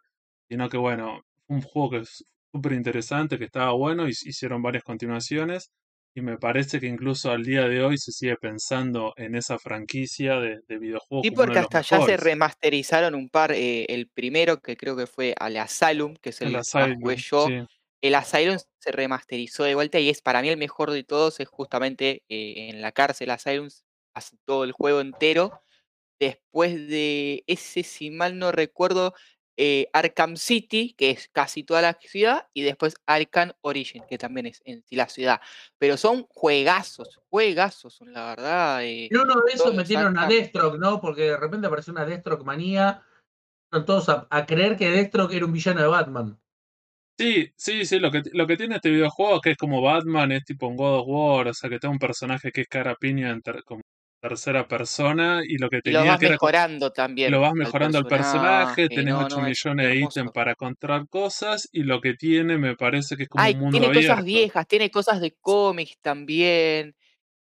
sino que bueno, un juego que es súper interesante, que estaba bueno, hicieron varias continuaciones. Y me parece que incluso al día de hoy se sigue pensando en esa franquicia de, videojuegos. Sí, porque hasta ya se remasterizaron un par. Eh, el primero, que creo que fue al Asylum, que es el, que yo. El Asylum se remasterizó de vuelta y es para mí el mejor de todos. Es justamente eh, en la cárcel Asylum, hace todo el juego entero. Después de ese, si mal no recuerdo, eh, Arkham City, que es casi toda la ciudad, y después Arkham Origin, que también es en sí la ciudad. Pero son juegazos, juegazos, son la verdad. y uno de esos metieron a Deathstroke, ¿no? Porque de repente apareció una Deathstroke manía. todos a, creer que Deathstroke era un villano de Batman. Sí, sí, sí, lo que, lo que tiene este videojuego es que es como Batman, es tipo un God of War, o sea que tiene un personaje que es cara piña como tercera persona y lo que tenía lo vas que mejorando también. Lo vas mejorando al personaje, tenés 8 millones de ítems para encontrar cosas y lo que tiene me parece que es como un mundo tiene cosas viejas, tiene cosas de cómics también.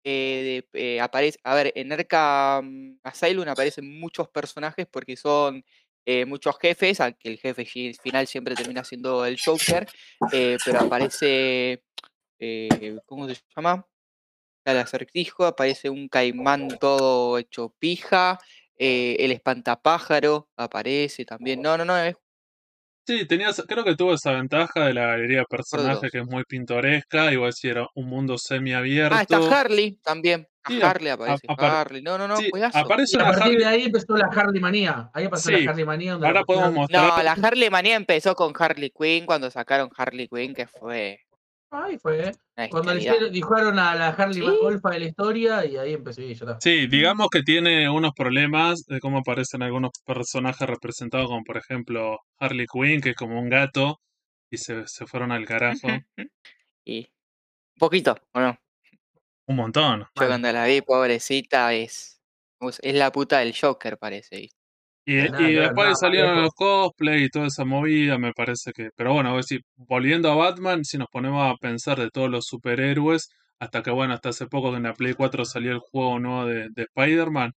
Eh, eh, aparece, a ver, en Arkham Asylum aparecen muchos personajes porque son eh, muchos jefes, aunque el jefe final siempre termina siendo el Joker, pero aparece, ¿cómo se llama? El acertijo, aparece un caimán todo hecho pija, el espantapájaro aparece también. No, no, no, es Sí, tenías, creo que tuvo esa ventaja de la galería de personajes que es muy pintoresca, igual si era un mundo semiabierto. Ah, está Harley también. Harley aparece. Harley. No, no, no, sí, Aparece a partir de ahí empezó la Harley manía. Ahí pasó la Harley manía. Ahora podemos mostrar. No, la Harley manía empezó con Harley Quinn cuando sacaron Harley Quinn, que fue Ahí fue. Cuando le dijeron a la Harley ¿Sí? Golfa de la historia y ahí empezó y ya Sí, digamos que tiene unos problemas de cómo aparecen algunos personajes representados, como por ejemplo Harley Quinn, que es como un gato, y se, se fueron al carajo. y un poquito, ¿o no? Un montón. Yo cuando la vi, pobrecita, es, es la puta del Joker, parece. Y, después salieron los cosplay y toda esa movida, me parece que. Pero bueno, decir, volviendo a Batman, si nos ponemos a pensar de todos los superhéroes, hasta que bueno, hasta hace poco que en la Play 4 salió el juego nuevo de, Spider-Man,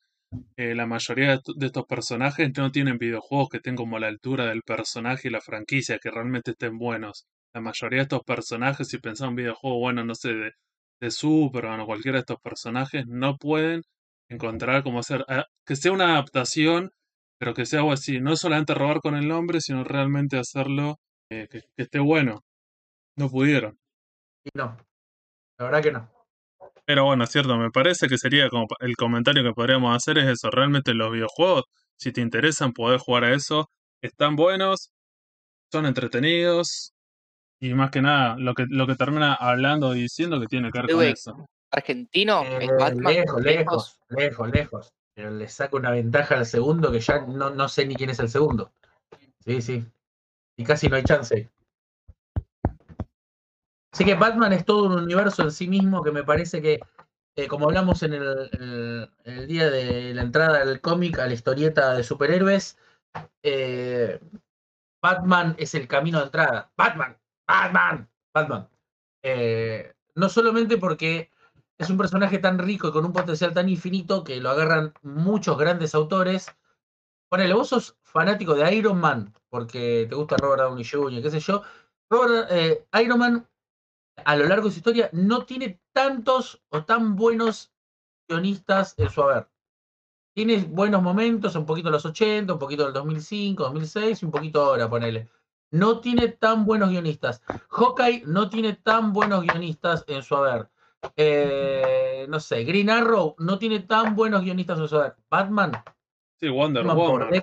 eh, la mayoría de, estos personajes no tienen videojuegos que estén como a la altura del personaje y la franquicia, que realmente estén buenos. La mayoría de estos personajes, si pensamos en videojuegos, bueno, no sé, de, de Superman o cualquiera de estos personajes, no pueden encontrar cómo hacer. Ah, que sea una adaptación pero que sea algo así, no solamente robar con el nombre, sino realmente hacerlo eh, que, esté bueno. No pudieron. Y no, la verdad que no. Pero bueno, es cierto, me parece que sería como el comentario que podríamos hacer es eso, realmente los videojuegos, si te interesan, poder jugar a eso, están buenos, son entretenidos, y más que nada, lo que, lo que termina hablando y diciendo que tiene que ver con eso. Argentino, eh, lejos, lejos, lejos, lejos pero le saca una ventaja al segundo que ya no, no sé ni quién es el segundo. Sí, sí. Y casi no hay chance. Así que Batman es todo un universo en sí mismo que me parece que, eh, como hablamos en el, el, día de la entrada del cómic a la historieta de superhéroes, eh, Batman es el camino de entrada. Batman, Batman, Batman. Eh, no solamente porque es un personaje tan rico y con un potencial tan infinito que lo agarran muchos grandes autores. Ponele, vos sos fanático de Iron Man, porque te gusta Robert Downey Jr., qué sé yo. Eh, Iron Man, a lo largo de su historia, no tiene tantos o tan buenos guionistas en su haber. Tiene buenos momentos, un poquito de los 80, un poquito del 2005, 2006 y un poquito ahora, ponele. No tiene tan buenos guionistas. Hawkeye no tiene tan buenos guionistas en su haber. Eh, no sé, Green Arrow no tiene tan buenos guionistas Batman. Sí, Wonder Woman.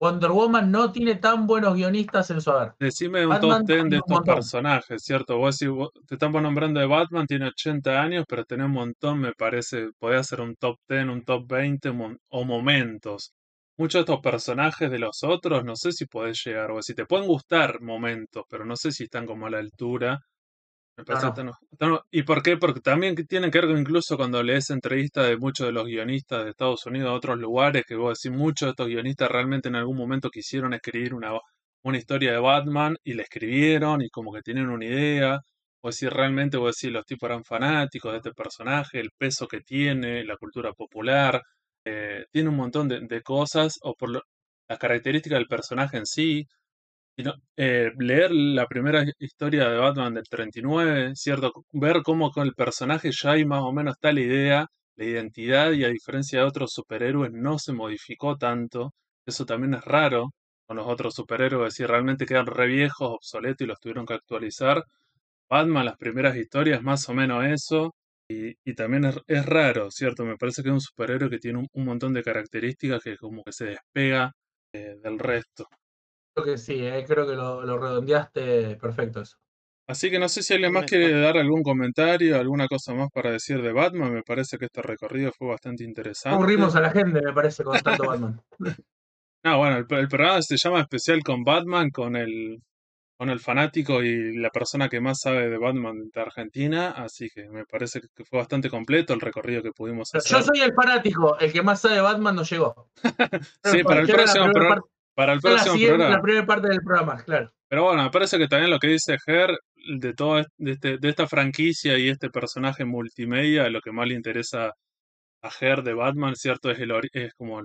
Wonder Woman no tiene tan buenos guionistas en su haber. Decime un top 10 de estos personajes, ¿cierto? Vos, si te estamos nombrando de Batman, tiene 80 años, pero tiene un montón, me parece. Podría ser un top 10, un top 20 o momentos. Muchos de estos personajes de los otros, no sé si podés llegar, o si te pueden gustar momentos, pero no sé si están como a la altura ¿Y por qué? Porque también tienen que ver incluso cuando lees entrevistas de muchos de los guionistas de Estados Unidos, de otros lugares, que vos decís, muchos de estos guionistas realmente en algún momento quisieron escribir una, una historia de Batman y la escribieron y como que tienen una idea. O si realmente vos decís, los tipos eran fanáticos de este personaje, el peso que tiene, la cultura popular, eh, tiene un montón de, cosas, o por las características del personaje en sí, eh, leer la primera historia de Batman del 39, ¿cierto? Ver cómo con el personaje ya hay más o menos tal idea, la identidad y a diferencia de otros superhéroes no se modificó tanto. Eso también es raro con los otros superhéroes, si realmente quedan re viejos, obsoletos y los tuvieron que actualizar. Batman, las primeras historias, más o menos eso. Y, también es, raro, ¿cierto? Me parece que es un superhéroe que tiene un, montón de características que como que se despega eh, del resto que sí, eh, creo que lo, redondeaste perfecto eso. Así que no sé si alguien más quiere dar algún comentario, alguna cosa más para decir de Batman. Me parece que este recorrido fue bastante interesante. Aburrimos a la gente, me parece, con tanto Batman. *laughs* Ah, bueno, el, programa se llama Especial con Batman, con el, con el fanático y la persona que más sabe de Batman de Argentina, así que me parece que fue bastante completo el recorrido que pudimos hacer. Yo soy el fanático, el que más sabe de Batman no llegó. *laughs* sí, para el próximo, para el próximo programa. La primera parte del programa, claro. Pero bueno, me parece que también lo que dice Ger de toda este, de esta franquicia y este personaje multimedia, lo que más le interesa a Ger de Batman, ¿cierto? Es, el, es como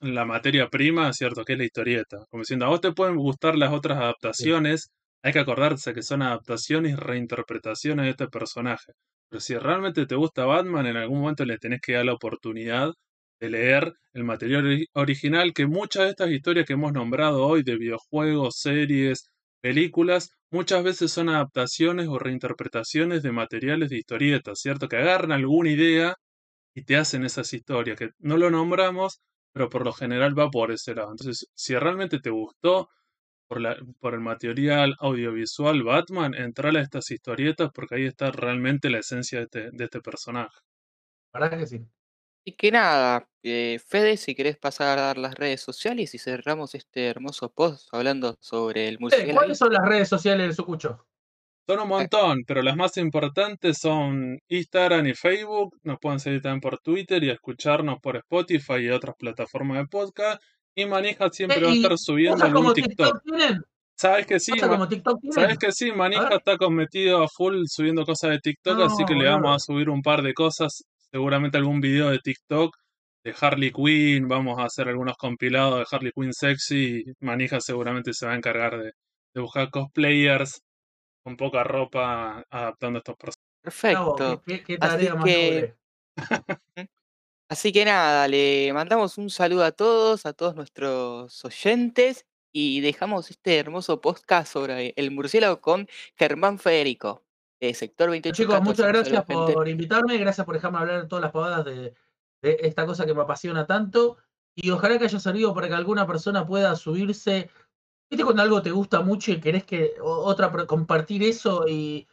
la materia prima, ¿cierto? Que es la historieta. Como diciendo, a vos te pueden gustar las otras adaptaciones, hay que acordarse que son adaptaciones y reinterpretaciones de este personaje. Pero si realmente te gusta Batman, en algún momento le tenés que dar la oportunidad de leer el material original, que muchas de estas historias que hemos nombrado hoy, de videojuegos, series, películas, muchas veces son adaptaciones o reinterpretaciones de materiales de historietas, ¿cierto? Que agarran alguna idea y te hacen esas historias, que no lo nombramos, pero por lo general va por ese lado. Entonces, si realmente te gustó por, la, por el material audiovisual Batman, entrale a estas historietas porque ahí está realmente la esencia de este, de este personaje. ¿Verdad que sí? Y que nada, eh, Fede, si querés pasar a dar las redes sociales y cerramos este hermoso post hablando sobre el murciélago. ¿Cuáles son las redes sociales del Sucucho? Son un montón, pero las más importantes son Instagram y Facebook. Nos pueden seguir también por Twitter y escucharnos por Spotify y otras plataformas de podcast. Y Manija siempre va a estar subiendo algún TikTok. ¿Sabes que sí? ¿Sabes que sí? Manija está cometido a full subiendo cosas de TikTok, así que le vamos a subir un par de cosas. Seguramente algún video de TikTok de Harley Quinn. Vamos a hacer algunos compilados de Harley Quinn sexy. Manija seguramente se va a encargar de, de buscar cosplayers con poca ropa adaptando estos procesos. Perfecto. Así que... *laughs* Así que nada, le mandamos un saludo a todos, a todos nuestros oyentes y dejamos este hermoso podcast sobre el murciélago con Germán Federico, de Sector 28. Chicos, muchas gracias por invitarme, gracias por dejarme hablar todas las pavadas de, de, esta cosa que me apasiona tanto y ojalá que haya servido para que alguna persona pueda subirse ¿Viste cuando algo te gusta mucho y querés que otra compartir eso y,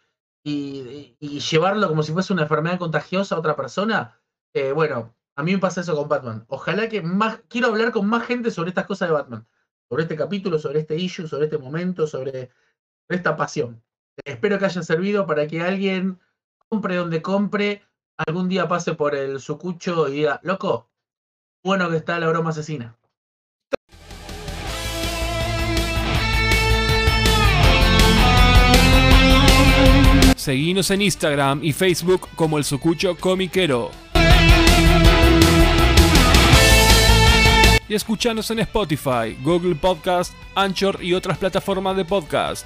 y, llevarlo como si fuese una enfermedad contagiosa a otra persona? Eh, bueno, a mí me pasa eso con Batman. Ojalá que más. Quiero hablar con más gente sobre estas cosas de Batman. Sobre este capítulo, sobre este issue, sobre este momento, sobre, esta pasión. Espero que haya servido para que alguien compre donde compre, algún día pase por el sucucho y diga, loco, bueno que está la broma asesina. Seguinos en Instagram y Facebook como el Sucucho Comiquero. Y escuchanos en Spotify, Google Podcast, Anchor y otras plataformas de podcast.